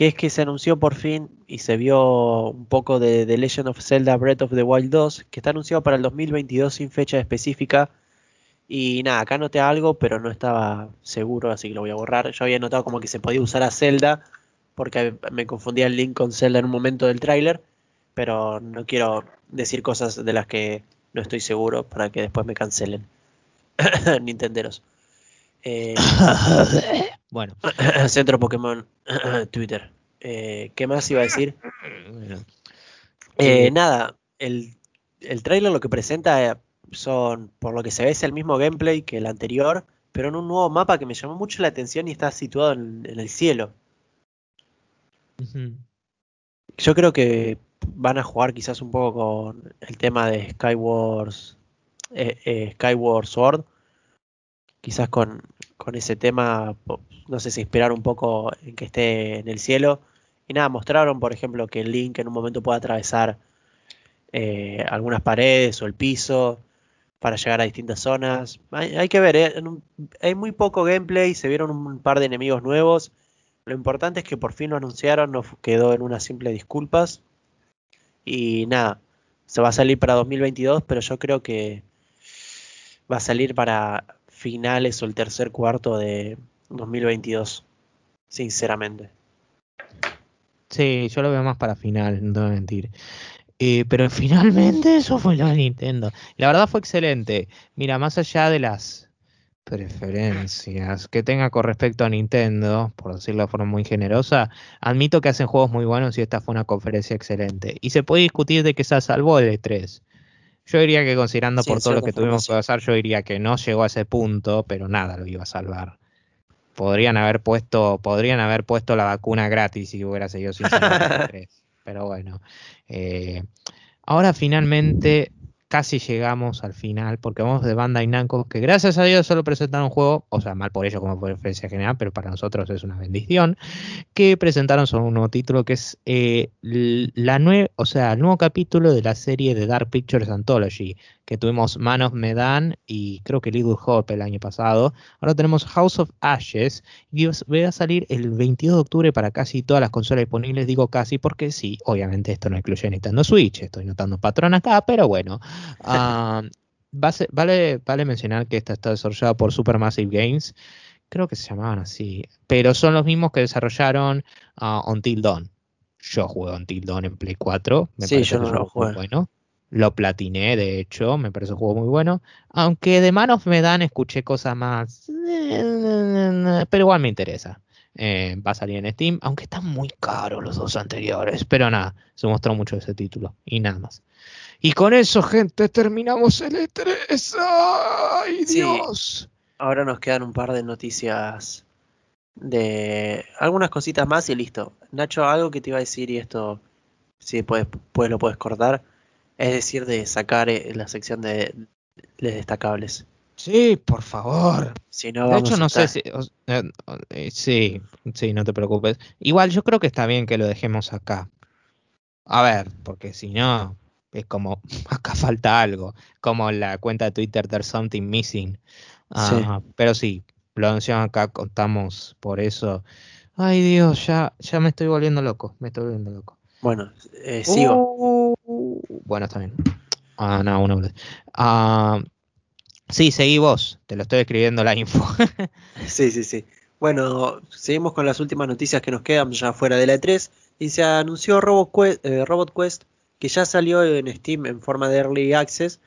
que es que se anunció por fin y se vio un poco de The Legend of Zelda Breath of the Wild 2, que está anunciado para el 2022 sin fecha específica. Y nada, acá noté algo, pero no estaba seguro, así que lo voy a borrar. Yo había notado como que se podía usar a Zelda, porque me confundía el link con Zelda en un momento del tráiler, pero no quiero decir cosas de las que no estoy seguro para que después me cancelen. Nintenderos. Eh, bueno. Centro Pokémon Twitter. Eh, ¿Qué más iba a decir? Eh, nada, el, el trailer lo que presenta son, por lo que se ve, es el mismo gameplay que el anterior, pero en un nuevo mapa que me llamó mucho la atención y está situado en, el cielo. Yo creo que van a jugar quizás un poco con el tema de Skywars, Skyward Sword, quizás con, con ese tema, no sé si inspirar un poco en que esté en el cielo. Y nada, mostraron, por ejemplo, que el Link en un momento puede atravesar eh, algunas paredes o el piso para llegar a distintas zonas. Hay, que ver, eh, hay muy poco gameplay, se vieron un par de enemigos nuevos. Lo importante es que por fin lo anunciaron, no quedó en unas simples disculpas. Y nada, se va a salir para 2022, pero yo creo que va a salir para finales o el tercer cuarto de 2022, sinceramente. Sí, yo lo veo más para final, no te voy a mentir. Eh, pero finalmente eso fue lo de Nintendo. La verdad fue excelente. Mira, más allá de las preferencias que tenga con respecto a Nintendo, por decirlo de forma muy generosa, admito que hacen juegos muy buenos y esta fue una conferencia excelente. Y se puede discutir de que se salvó el E3. Yo diría que considerando por todo lo que tuvimos que pasar, yo diría que no llegó a ese punto, pero nada lo iba a salvar. Podrían haber puesto, podrían haber puesto la vacuna gratis si hubiera seguido sin salvar el E3. Pero bueno. Eh, ahora finalmente casi llegamos al final, porque vamos de Bandai Namco, que gracias a Dios solo presentaron un juego, o sea, mal por ello como por referencia general, pero para nosotros es una bendición, que presentaron solo un nuevo título que es eh, la nueva, o sea, el nuevo capítulo de la serie de Dark Pictures Anthology, que tuvimos Man of Medan y creo que Little Hope el año pasado. Ahora tenemos House of Ashes y va a salir el 22 de octubre para casi todas las consolas disponibles. Digo casi porque sí, obviamente esto no incluye Nintendo Switch, estoy notando patrón acá, pero bueno. Ah, vale, vale mencionar que esta está desarrollada por Supermassive Games, creo que se llamaban así, pero son los mismos que desarrollaron uh, Until Dawn. Yo jugué Until Dawn en Play 4, me sí, yo no lo jugué. Bueno. Lo platiné, de hecho, me parece un juego muy bueno. Aunque de manos me dan, escuché cosas más. Pero igual me interesa. Eh, va a salir en Steam, aunque están muy caros los dos anteriores. Pero nada, se mostró mucho ese título. Y nada más. Y con eso, gente, terminamos el E3. ¡Ay, Dios! Ahora nos quedan un par de noticias de algunas cositas más y listo. Nacho, algo que te iba a decir y esto, si después pues lo puedes cortar es decir, de sacar eh, la sección de, destacables. Sí, por favor. Si no, de hecho, no sé si. Eh, eh, sí, sí, no te preocupes. Igual yo creo que está bien que lo dejemos acá. A ver, porque si no, es como, acá falta algo. Como la cuenta de Twitter, There's Something Missing. Ah, pero sí, lo anunciamos acá, contamos por eso. Ay Dios, ya, ya me estoy volviendo loco, me estoy volviendo loco. Bueno, eh, sigo. Uh, bueno, está bien. Ah, no, uno. Ah, sí, seguí vos. Te lo estoy escribiendo la info. sí, sí, sí. Bueno, seguimos con las últimas noticias que nos quedan ya fuera de la E3. Y se anunció Robot Quest, eh, Robot Quest, que ya salió en Steam en forma de Early Access.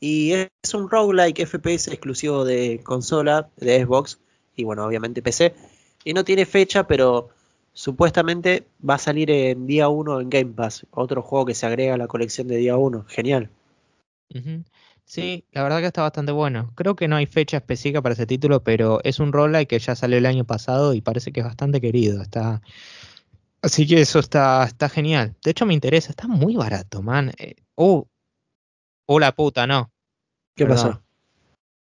Y es un roguelike FPS exclusivo de consola, de Xbox y bueno, obviamente PC. Y no tiene fecha, pero Supuestamente va a salir en día 1 en Game Pass, otro juego que se agrega a la colección de día 1. Genial. Sí, la verdad que está bastante bueno. Creo que no hay fecha específica para ese título, pero es un roguelike que ya salió el año pasado y parece que es bastante querido. Está Así que eso está, está genial. De hecho, me interesa. Está muy barato, man. Eh, oh, oh, la puta, no. ¿Qué pasó?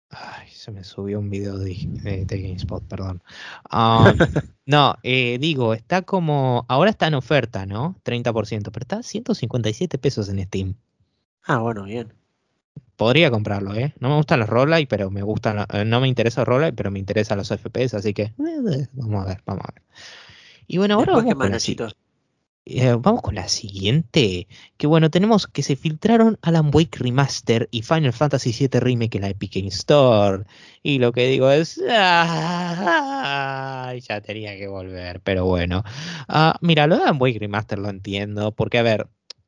Ay, se me subió un video de, GameSpot, perdón. Ah, no, eh, digo, está como. Ahora está en oferta, ¿no? 30%, pero está a 157 pesos en Steam. Ah, bueno, bien. Podría comprarlo, ¿eh? No me gustan los roguelike, pero me gustan. Eh, no me interesa el roguelike, pero me interesan los FPS, así que. Eh, vamos a ver, vamos a ver. Y bueno, ahora vamos eh, vamos con la siguiente. Que bueno, tenemos que se filtraron Alan Wake Remaster y Final Fantasy VII Remake en la Epic Game Store. Y lo que digo es. ya tenía que volver, pero bueno. Ah, mira, lo de Alan Wake Remaster lo entiendo. Porque, a ver,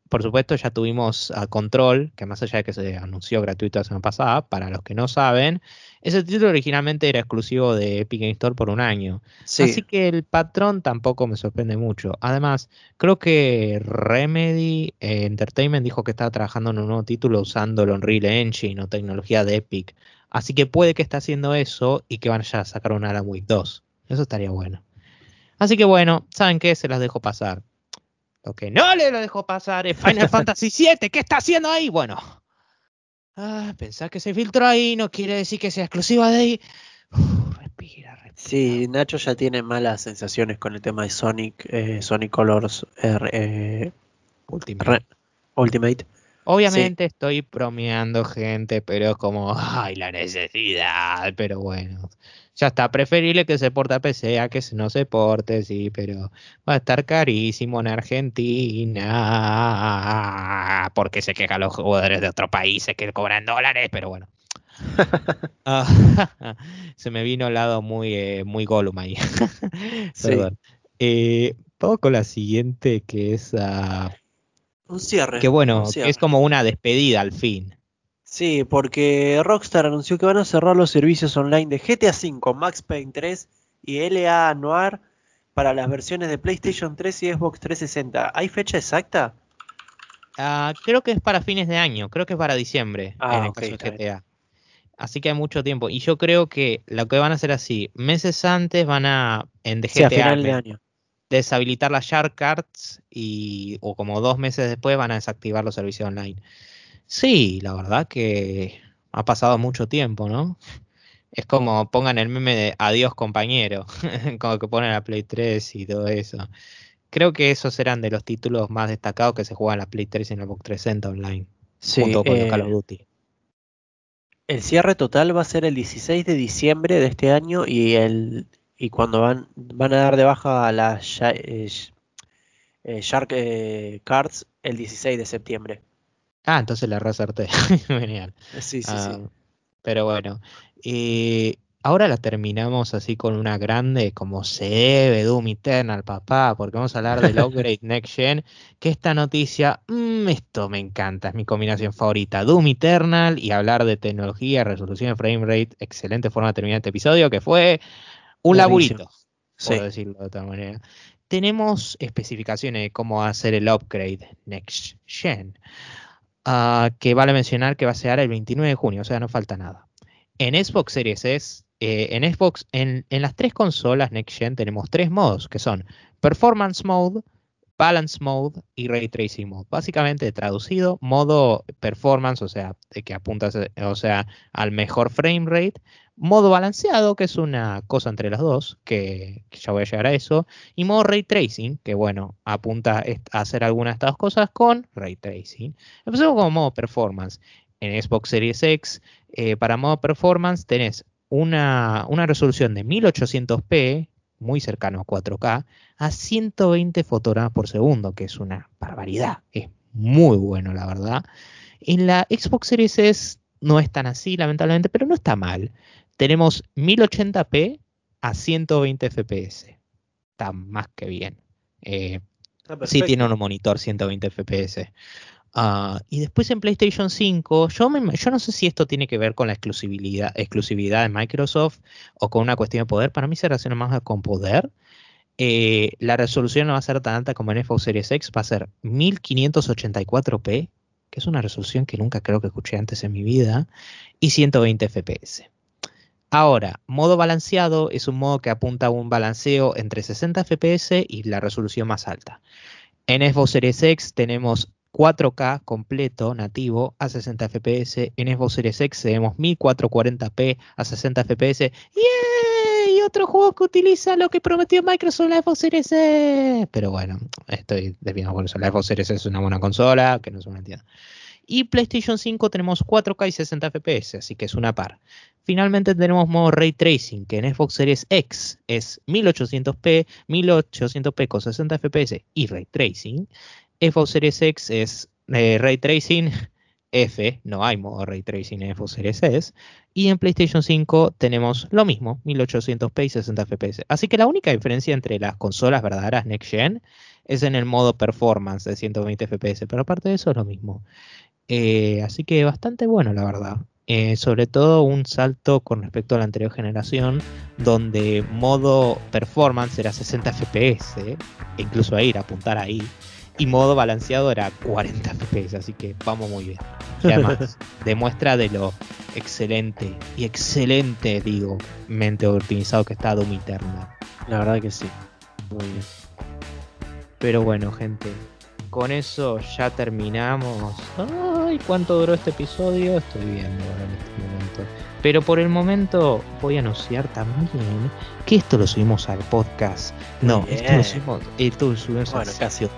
por supuesto, ya tuvimos a Control, que más allá de que se anunció gratuito la semana pasada, para los que no saben, ese título originalmente era exclusivo de Epic Game Store por un año. Así que el patrón tampoco me sorprende mucho. Además, creo que Remedy eh, Entertainment dijo que estaba trabajando en un nuevo título usando el Unreal Engine o tecnología de Epic. Así que puede que esté haciendo eso y que van a sacar un Alan Wake 2. Eso estaría bueno. Así que bueno, ¿saben qué? Se las dejo pasar. Lo que no le lo dejo pasar es Final Fantasy VII. ¿Qué está haciendo ahí? Bueno, Ah, pensar que se filtró ahí no quiere decir que sea exclusiva de ahí. respira, respira. Sí, Nacho ya tiene malas sensaciones con el tema de Sonic, eh, Sonic Colors eh, Ultimate. Obviamente estoy bromeando, gente, pero es como, ay, la necesidad. Pero bueno, Ya está, preferible que se porte a PC a que no se porte, sí, pero va a estar carísimo en Argentina. Porque se quejan los jugadores de otros países que cobran dólares, pero bueno. Se me vino al lado muy, eh, muy Gollum ahí. Perdón. Eh, vamos con la siguiente, que es... Uh, un cierre. Que bueno, es como una despedida al fin. Sí, porque Rockstar anunció que van a cerrar los servicios online de GTA V, Max Payne 3 y LA Noir para las versiones de PlayStation 3 y Xbox 360. ¿Hay fecha exacta? Ah, creo que es para fines de año, creo que es para diciembre ah, en el caso de GTA. Así que hay mucho tiempo. Y yo creo que lo que van a hacer así, meses antes van a, en GTA, final de año deshabilitar las Shark Cards y o como dos meses después van a desactivar los servicios online. Sí, la verdad que ha pasado mucho tiempo, ¿no? Es como pongan el meme de adiós compañero, como que ponen la Play 3 y todo eso. Creo que esos eran de los títulos más destacados que se juegan en la Play 3 y en el Xbox 360 online, sí, junto con Call of eh, Duty. El cierre total va a ser el 16 de diciembre de este año y el y cuando van, van a dar de baja a las eh, eh, Shark eh, Cards el 16 de septiembre. Ah, entonces la resalté. Genial. Sí, sí, sí. Ah, pero bueno. ahora la terminamos así con una grande, como se debe, Doom Eternal, papá, porque vamos a hablar del Upgrade Next Gen, que esta noticia, mm, esto me encanta, es mi combinación favorita, Doom Eternal y hablar de tecnología, resolución de frame rate, excelente forma de terminar este episodio, que fue un laburito, por decirlo de otra manera. Tenemos especificaciones de cómo hacer el upgrade Next Gen, ah, que vale mencionar que va a ser el 29 de junio, o sea, no falta nada. En Xbox Series S, eh, en Xbox, en, las tres consolas Next Gen tenemos tres modos, que son Performance Mode, Balance Mode y Ray Tracing Mode. Básicamente traducido, modo performance, o sea, que apuntas o sea, al mejor frame rate, modo balanceado, que es una cosa entre las dos, que, ya voy a llegar a eso, y modo ray tracing, que bueno, apunta a hacer algunas de estas cosas con ray tracing. Empecemos con modo performance. En Xbox Series X, eh, para modo performance tenés una, una resolución de 1800p, muy cercano a 4K, a 120 fotogramas por segundo, que es una barbaridad. Es muy bueno, la verdad. En la Xbox Series S no es tan así, lamentablemente, pero no está mal tenemos 1080p a 120 fps. Está más que bien. Eh, sí tiene un monitor 120 fps. Ah, y después en PlayStation 5, yo, yo no sé si esto tiene que ver con la exclusividad, exclusividad de Microsoft o con una cuestión de poder. Para mí se relaciona más con poder. Eh, la resolución no va a ser tan alta como en Xbox Series X, va a ser 1584p, que es una resolución que nunca creo que escuché antes en mi vida, y 120 fps. Ahora, modo balanceado es un modo que apunta a un balanceo entre 60 fps y la resolución más alta. En Xbox Series X tenemos 4K completo nativo a 60 fps. En Xbox Series X tenemos 1440p a 60 fps. Y otro juego que utiliza lo que prometió Microsoft la Xbox Series X. Pero bueno, estoy desviando por eso. La Xbox Series X es una buena consola, que no es una entidad. Y PlayStation 5 tenemos 4K y 60 FPS, así que es una par. Finalmente tenemos modo Ray Tracing, que en Xbox Series X es 1800p, 1800p con 60 FPS y Ray Tracing. Xbox Series X es eh, Ray Tracing F, no hay modo Ray Tracing en Xbox Series S. Y en PlayStation 5 tenemos lo mismo, 1800p y 60 FPS. Así que la única diferencia entre las consolas verdaderas Next Gen es en el modo performance de 120 FPS, pero aparte de eso es lo mismo. Eh, así que bastante bueno, la verdad. Eh, sobre todo un salto con respecto a la anterior generación, donde modo performance era 60 FPS, e incluso a ir a apuntar ahí, y modo balanceado era 40 FPS, así que vamos muy bien. Y además, demuestra de lo excelente, y excelente, digo, mente optimizado que está Doom Eternal. La verdad que sí, muy bien. Pero bueno, gente, con eso ya terminamos. Ay, ¿cuánto duró este episodio? Estoy viendo ahora en este momento. Pero por el momento voy a anunciar también que esto lo subimos al podcast. No, esto lo subimos, esto lo subimos bueno, al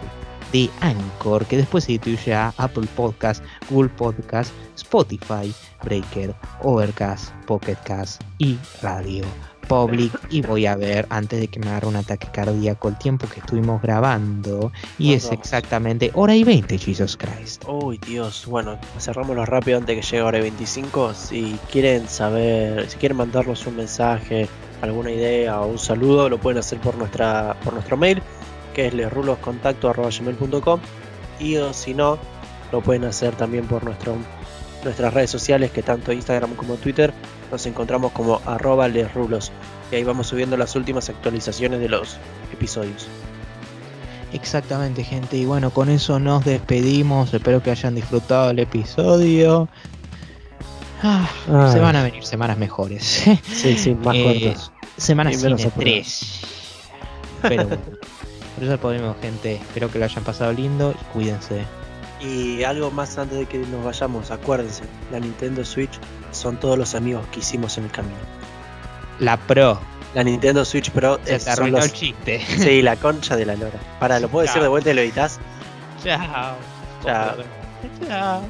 de Anchor, que después se distribuye a Apple Podcast, Google Podcast, Spotify, Breaker, Overcast, Pocket Cast y Radio Republic y voy a ver antes de que me agarre un ataque cardíaco el tiempo que estuvimos grabando y es exactamente hora y 20 Jesus Christ. Uy Dios, bueno, cerrámoslo rápido antes de que llegue hora y 25. Si quieren saber, si quieren mandarnos un mensaje, alguna idea o un saludo, lo pueden hacer por nuestra por nuestro mail que es lesruloscontacto.com y o si no, lo pueden hacer también por nuestro, nuestras redes sociales que tanto Instagram como Twitter nos encontramos como arroba lesrulos y ahí vamos subiendo las últimas actualizaciones de los episodios. Exactamente gente y bueno con eso nos despedimos, espero que hayan disfrutado el episodio. Ah, se van a venir semanas mejores. Sí, sí, más eh, cortas. Semanas cine 3. Pero bueno. Por eso podemos, gente. Espero que lo hayan pasado lindo y cuídense. Y algo más antes de que nos vayamos, acuérdense, la Nintendo Switch son todos los amigos que hicimos en el camino. La Pro. La Nintendo Switch Pro Se es los... el chiste. Sí, la concha de la lora. Para, ¿lo puedo decir de vuelta y lo editas? Chao. Chao. Chao.